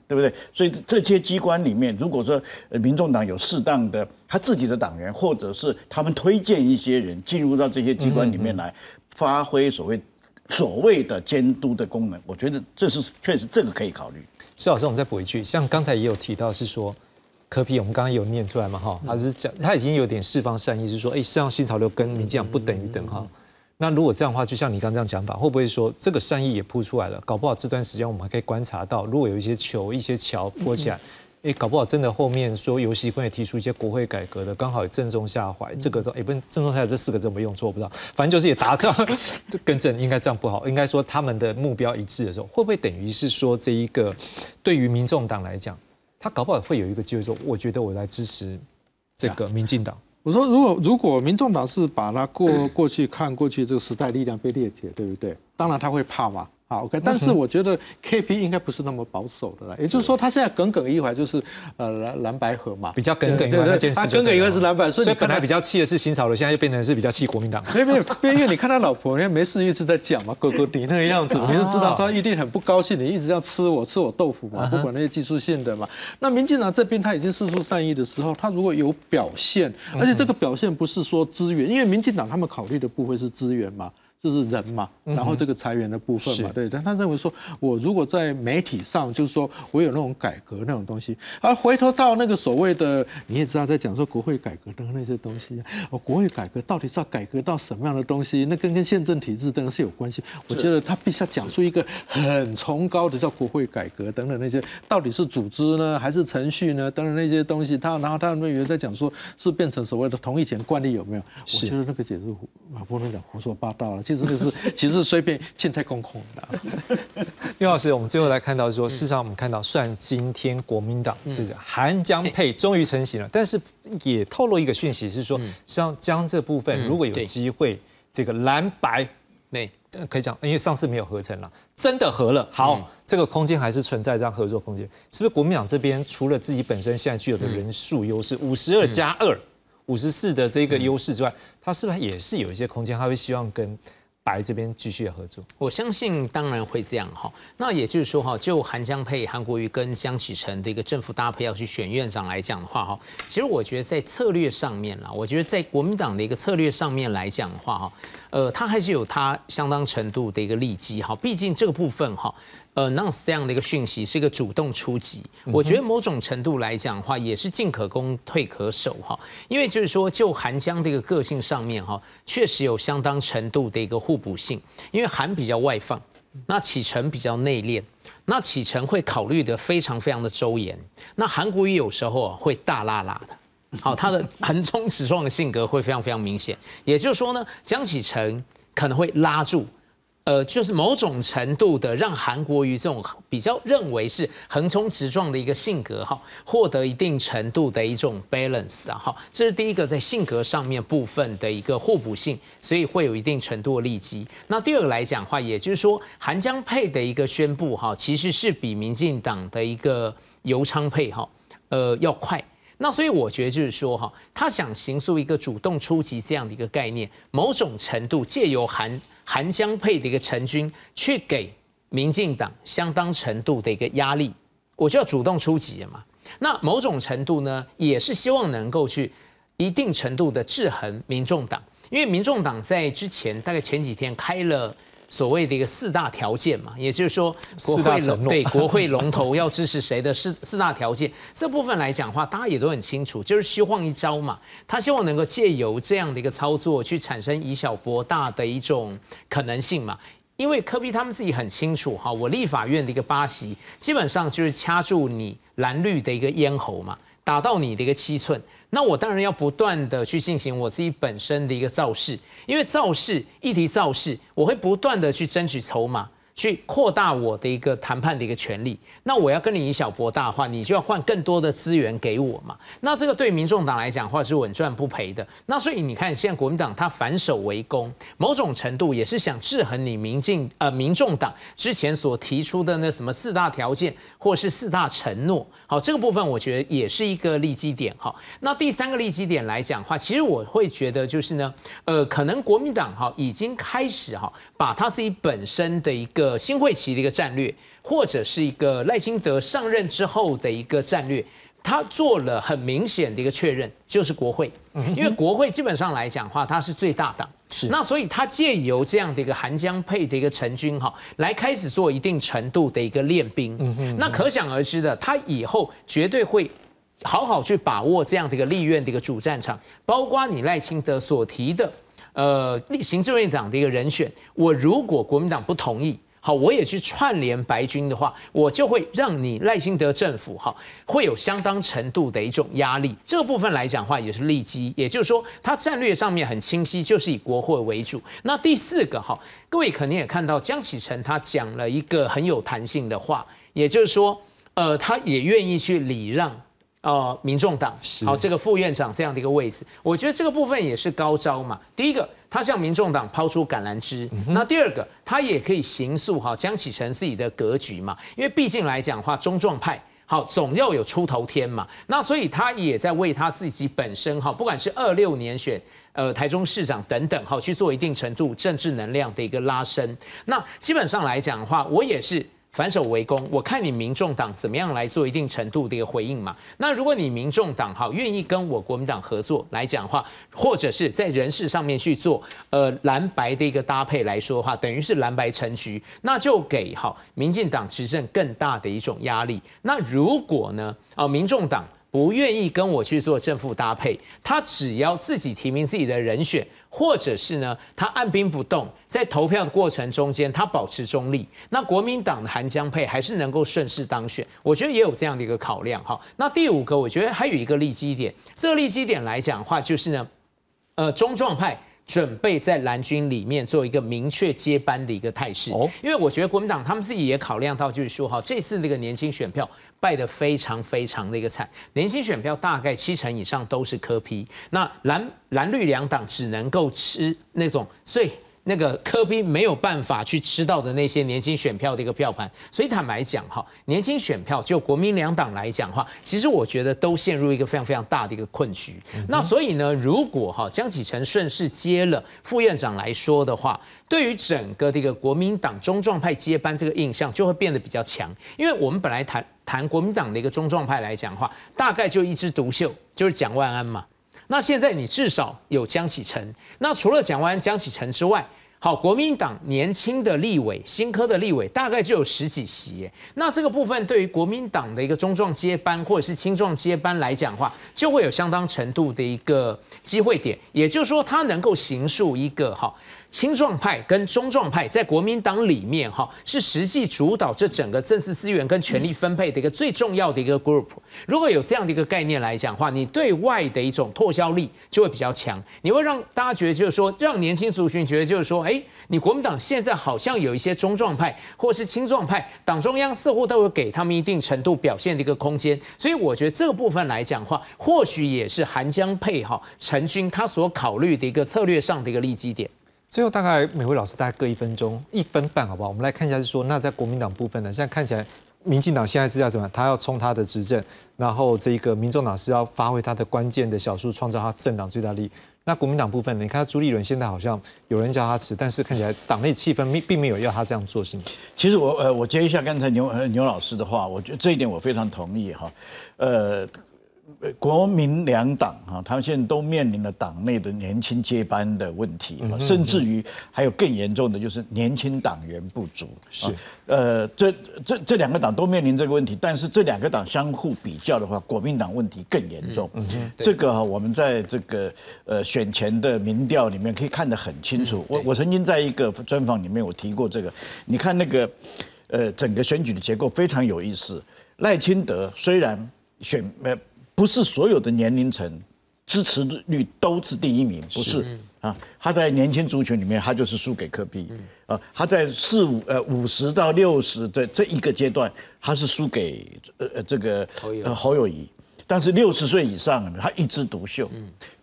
对不对？所以这些机关里面，如果说呃民众党有适当的他自己的党员，或者是他们推荐一些人进入到这些机关里面来，发挥所谓所谓的监督的功能，我觉得这是确实这个可以考虑。施老师，我们再补一句，像刚才也有提到是说。柯批，我们刚刚有念出来嘛？哈，他是讲他已经有点释放善意，是说，哎，实际上新潮流跟民进党不等于等号。那如果这样的话，就像你刚刚这样讲法，会不会说这个善意也铺出来了？搞不好这段时间我们还可以观察到，如果有一些球、一些桥铺起来，哎，搞不好真的后面说游戏会也提出一些国会改革的，刚好也正中下怀。这个都哎，不是正中下怀这四个字有没有用错？我不知道，反正就是也达成，这更正应该这样不好，应该说他们的目标一致的时候，会不会等于是说这一个对于民众党来讲？他搞不好会有一个机会说，我觉得我来支持这个民进党。我说，如果如果民众党是把他过过去看过去这个时代力量被裂解，对不对？当然他会怕嘛，好，OK，但是我觉得 KP 应该不是那么保守的啦，也就是说他现在耿耿于怀，就是呃蓝蓝白河嘛，比较耿耿于怀那件事，他耿耿于怀是蓝白，所以本来比较气的是新潮流，现在又变成是比较气国民党。没有没有，因为你看他老婆，人家没事一直在讲嘛，狗狗你那个样子，你就知道他一定很不高兴，你一直要吃我吃我豆腐嘛，不管那些技术性的嘛。那民进党这边他已经示出善意的时候，他如果有表现，而且这个表现不是说资源，因为民进党他们考虑的部分是资源嘛。就是人嘛，然后这个裁员的部分嘛，对，但他认为说，我如果在媒体上，就是说我有那种改革那种东西，而回头到那个所谓的，你也知道在讲说国会改革的那些东西，哦，国会改革到底是要改革到什么样的东西？那跟跟宪政体制当然是有关系。我觉得他必须要讲出一个很崇高的叫国会改革等等那些，到底是组织呢，还是程序呢？等等那些东西，他然后他们也在讲说，是变成所谓的同意前惯例有没有？我觉得那个解释啊，不能讲胡说八道了。其实就是，其实随便欠债空空的。刘老师，我们最后来看到说，事实上我们看到，虽然今天国民党这个韩江配终于成型了，但是也透露一个讯息是说，像江这部分如果有机会，这个蓝白，对，可以讲，因为上次没有合成了，真的合了，好，这个空间还是存在这样合作空间，是不是？国民党这边除了自己本身现在具有的人数优势，五十二加二。五十四的这个优势之外，他是不是也是有一些空间？他会希望跟白这边继续合作？我相信当然会这样哈。那也就是说哈，就韩江佩、韩国瑜跟江启臣的一个政府搭配要去选院长来讲的话哈，其实我觉得在策略上面啦，我觉得在国民党的一个策略上面来讲的话哈，呃，他还是有他相当程度的一个利基哈。毕竟这个部分哈。呃，announce 这样的一个讯息是一个主动出击，我觉得某种程度来讲的话，也是进可攻退可守哈。因为就是说，就韩江这个个性上面哈，确实有相当程度的一个互补性。因为韩比较外放，那启程比较内敛，那启程会考虑的非常非常的周延，那韩国瑜有时候会大拉拉的，好，他的横冲直撞的性格会非常非常明显。也就是说呢，江启程可能会拉住。呃，就是某种程度的让韩国瑜这种比较认为是横冲直撞的一个性格哈，获得一定程度的一种 balance 啊哈，这是第一个在性格上面部分的一个互补性，所以会有一定程度的利基。那第二个来讲的话，也就是说韩江配的一个宣布哈，其实是比民进党的一个尤昌配哈，呃要快。那所以我觉得就是说哈，他想形塑一个主动出击这样的一个概念，某种程度借由韩。韩江配的一个陈军，去给民进党相当程度的一个压力，我就要主动出击了嘛。那某种程度呢，也是希望能够去一定程度的制衡民众党，因为民众党在之前大概前几天开了。所谓的一个四大条件嘛，也就是说，国会龙对国会龙头要支持谁的四 四大条件，这部分来讲的话，大家也都很清楚，就是虚晃一招嘛。他希望能够借由这样的一个操作，去产生以小博大的一种可能性嘛。因为科比他们自己很清楚哈，我立法院的一个八席，基本上就是掐住你蓝绿的一个咽喉嘛，打到你的一个七寸。那我当然要不断的去进行我自己本身的一个造势，因为造势议题造势，我会不断的去争取筹码。去扩大我的一个谈判的一个权利，那我要跟你以小博大的话，你就要换更多的资源给我嘛。那这个对民众党来讲话是稳赚不赔的。那所以你看，现在国民党他反守为攻，某种程度也是想制衡你民进呃民众党之前所提出的那什么四大条件或是四大承诺。好，这个部分我觉得也是一个利基点哈。那第三个利基点来讲话，其实我会觉得就是呢，呃，可能国民党哈已经开始哈把他自己本身的一个。新会旗的一个战略，或者是一个赖清德上任之后的一个战略，他做了很明显的一个确认，就是国会，因为国会基本上来讲的话，它是最大党，是。那所以他借由这样的一个韩江配的一个陈军哈，来开始做一定程度的一个练兵，那可想而知的，他以后绝对会好好去把握这样的一个立院的一个主战场，包括你赖清德所提的呃行政院长的一个人选，我如果国民党不同意。好，我也去串联白军的话，我就会让你赖清德政府哈会有相当程度的一种压力。这个部分来讲话也是利基，也就是说，它战略上面很清晰，就是以国会为主。那第四个哈，各位肯定也看到江启臣他讲了一个很有弹性的话，也就是说，呃，他也愿意去礼让。呃，民众党好，这个副院长这样的一个位置，我觉得这个部分也是高招嘛。第一个，他向民众党抛出橄榄枝。那第二个，他也可以形塑哈江启臣自己的格局嘛，因为毕竟来讲的话，中壮派。好，总要有出头天嘛。那所以他也在为他自己本身哈，不管是二六年选呃台中市长等等，哈去做一定程度政治能量的一个拉升。那基本上来讲的话，我也是。反手为攻，我看你民众党怎么样来做一定程度的一个回应嘛？那如果你民众党哈愿意跟我国民党合作来讲话，或者是在人事上面去做呃蓝白的一个搭配来说的话，等于是蓝白成局，那就给哈民进党执政更大的一种压力。那如果呢啊民众党不愿意跟我去做正负搭配，他只要自己提名自己的人选。或者是呢，他按兵不动，在投票的过程中间，他保持中立，那国民党的韩江佩还是能够顺势当选，我觉得也有这样的一个考量哈。那第五个，我觉得还有一个利基点，这个利基点来讲的话，就是呢，呃，中壮派。准备在蓝军里面做一个明确接班的一个态势，因为我觉得国民党他们自己也考量到，就是说哈，这次那个年轻选票败得非常非常的一个惨，年轻选票大概七成以上都是科批，那蓝蓝绿两党只能够吃那种最。那个科比没有办法去吃到的那些年轻选票的一个票盘，所以坦白讲哈，年轻选票就国民两党来讲话，其实我觉得都陷入一个非常非常大的一个困局。那所以呢，如果哈江启臣顺势接了副院长来说的话，对于整个这个国民党中壮派接班这个印象就会变得比较强，因为我们本来谈谈国民党的一个中壮派来讲话，大概就一枝独秀，就是蒋万安嘛。那现在你至少有江启臣，那除了蒋万安、江启臣之外，好，国民党年轻的立委、新科的立委大概就有十几席，那这个部分对于国民党的一个中壮接班或者是青壮接班来讲的话，就会有相当程度的一个机会点，也就是说，他能够形塑一个哈。青壮派跟中壮派在国民党里面，哈，是实际主导这整个政治资源跟权力分配的一个最重要的一个 group。如果有这样的一个概念来讲话，你对外的一种拓销力就会比较强，你会让大家觉得就是说，让年轻族群觉得就是说，哎，你国民党现在好像有一些中壮派或是青壮派，党中央似乎都有给他们一定程度表现的一个空间。所以我觉得这个部分来讲话，或许也是韩江配哈陈军他所考虑的一个策略上的一个利基点。最后大概每位老师大概各一分钟，一分半，好不好？我们来看一下，是说那在国民党部分呢，现在看起来，民进党现在是要什么？他要冲他的执政，然后这个民众党是要发挥他的关键的小数，创造他政党最大利益。那国民党部分呢，你看朱立伦现在好像有人叫他辞，但是看起来党内气氛并并没有要他这样做，是吗？其实我呃，我接一下刚才牛牛老师的话，我觉得这一点我非常同意哈，呃。国民两党哈，他们现在都面临了党内的年轻接班的问题，甚至于还有更严重的就是年轻党员不足。是，呃，这这这两个党都面临这个问题，但是这两个党相互比较的话，国民党问题更严重。嗯这个哈，我们在这个呃选前的民调里面可以看得很清楚。我我曾经在一个专访里面我提过这个，你看那个呃整个选举的结构非常有意思。赖清德虽然选呃。不是所有的年龄层支持率都是第一名，不是啊？他在年轻族群里面，他就是输给科比啊。他在四五呃五十到六十的这一个阶段，他是输给呃呃这个呃侯友谊。但是六十岁以上，他一枝独秀。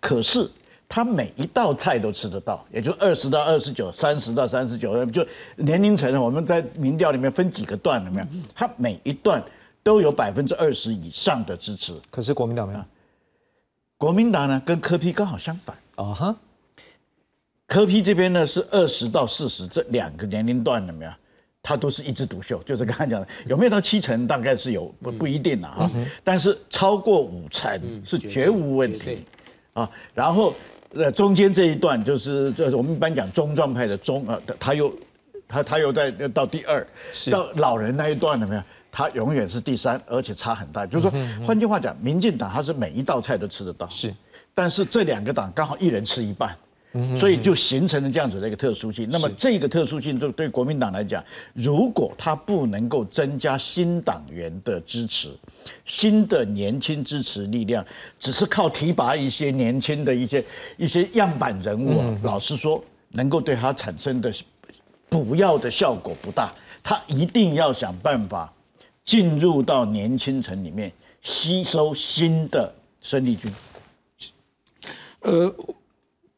可是他每一道菜都吃得到，也就二十到二十九，三十到三十九，就年龄层，我们在民调里面分几个段，有没有？他每一段。都有百分之二十以上的支持，可是国民党没有。国民党呢，跟柯批刚好相反啊哈。柯批这边呢是二十到四十这两个年龄段，有没有？他都是一枝独秀，就是刚才讲的，有没有到七成？大概是有，不不一定了哈。但是超过五成是绝无问题啊。然后呃中间这一段就是这我们一般讲中状态的中啊，他又他他又在到第二，到老人那一段有没有？他永远是第三，而且差很大。就是说，换句话讲，民进党他是每一道菜都吃得到，是。但是这两个党刚好一人吃一半，所以就形成了这样子的一个特殊性。那么这个特殊性就对国民党来讲，如果他不能够增加新党员的支持，新的年轻支持力量，只是靠提拔一些年轻的一些一些样板人物，老实说，能够对他产生的补药的效果不大。他一定要想办法。进入到年轻层里面，吸收新的生力军。呃，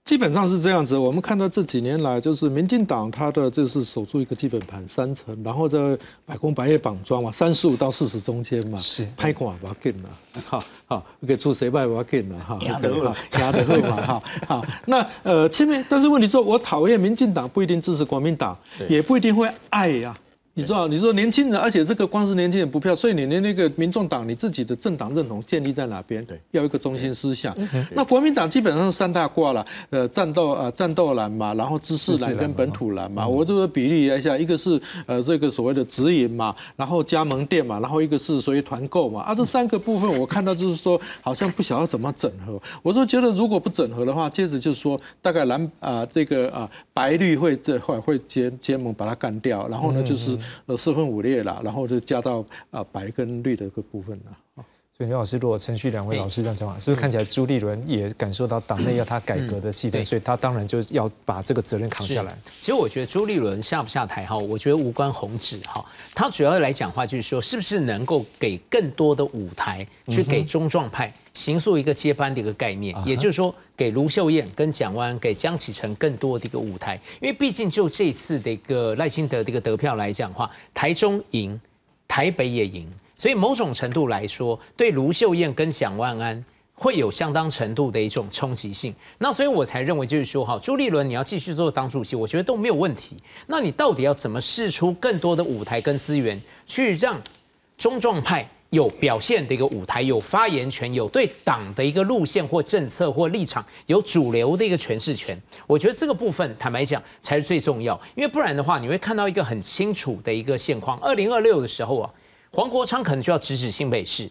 基本上是这样子，我们看到这几年来，就是民进党它的就是守住一个基本盘三成，然后在百工百业绑桩嘛，三十五到四十中间嘛，是。拍款把给了，好好给出谁败把给了哈，压得好。压得好嘛哈好，那呃前面，但是问题说，我讨厌民进党不一定支持国民党，也不一定会爱呀、你知道，你说年轻人，而且这个光是年轻人不票，所以你连那个民众党你自己的政党认同建立在哪边？对，要一个中心思想。那国民党基本上是三大挂了，呃，战斗呃战斗蓝嘛，然后知识蓝跟本土蓝嘛，我这个比例一下，一个是呃这个所谓的直营嘛，然后加盟店嘛，然后一个是所谓团购嘛，啊，这三个部分我看到就是说好像不晓得怎么整合。我说觉得如果不整合的话，接着就是说大概蓝啊、这个啊、白绿会这会会结结盟把它干掉，然后呢就是呃四分五裂了，然后就加到啊、白跟绿的一个部分了。所以刘老师，如果程序两位老师这样讲话，是不是看起来朱立伦也感受到党内要他改革的气氛，所以他当然就要把这个责任扛下来。其实我觉得朱立伦下不下台哈，我觉得无关宏旨哈，他主要来讲话就是说，是不是能够给更多的舞台去给中壮派形塑一个接班的一个概念，也就是说，给卢秀燕跟蒋万安、给江启臣更多的一个舞台，因为毕竟就这次的一个赖清德的一个得票来讲的话，台中赢，台北也赢，所以某种程度来说，对卢秀燕跟蒋万安。会有相当程度的一种冲击性，那所以我才认为就是说，哈，朱立伦你要继续做党主席，我觉得都没有问题。那你到底要怎么试出更多的舞台跟资源，去让中壮派有表现的一个舞台，有发言权，有对党的一个路线或政策或立场有主流的一个诠释权？我觉得这个部分坦白讲才是最重要，因为不然的话，你会看到一个很清楚的一个现况。二零二六的时候啊，黄国昌可能就要直指新北市。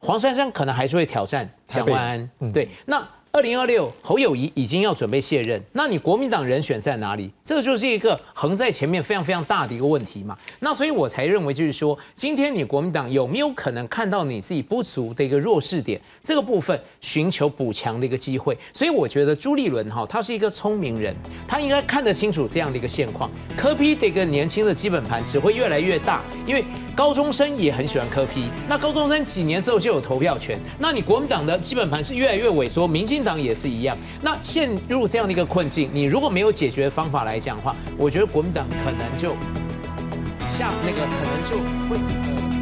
黄珊珊可能还是会挑战蒋万安，嗯对。那二零二六侯友谊已经要准备卸任，那你国民党人选在哪里？这个就是一个横在前面非常非常大的一个问题嘛。那所以我才认为就是说，今天你国民党有没有可能看到你自己不足的一个弱势点，这个部分寻求补强的一个机会。所以我觉得朱立伦哈，他是一个聪明人，他应该看得清楚这样的一个现况。科批的一个年轻的基本盘只会越来越大，因为高中生也很喜欢科批，那高中生几年之后就有投票权，那你国民党的基本盘是越来越萎缩，民进党也是一样。那陷入这样的一个困境，你如果没有解决方法来讲的话，我觉得国民党可能就像那个可能就会。呃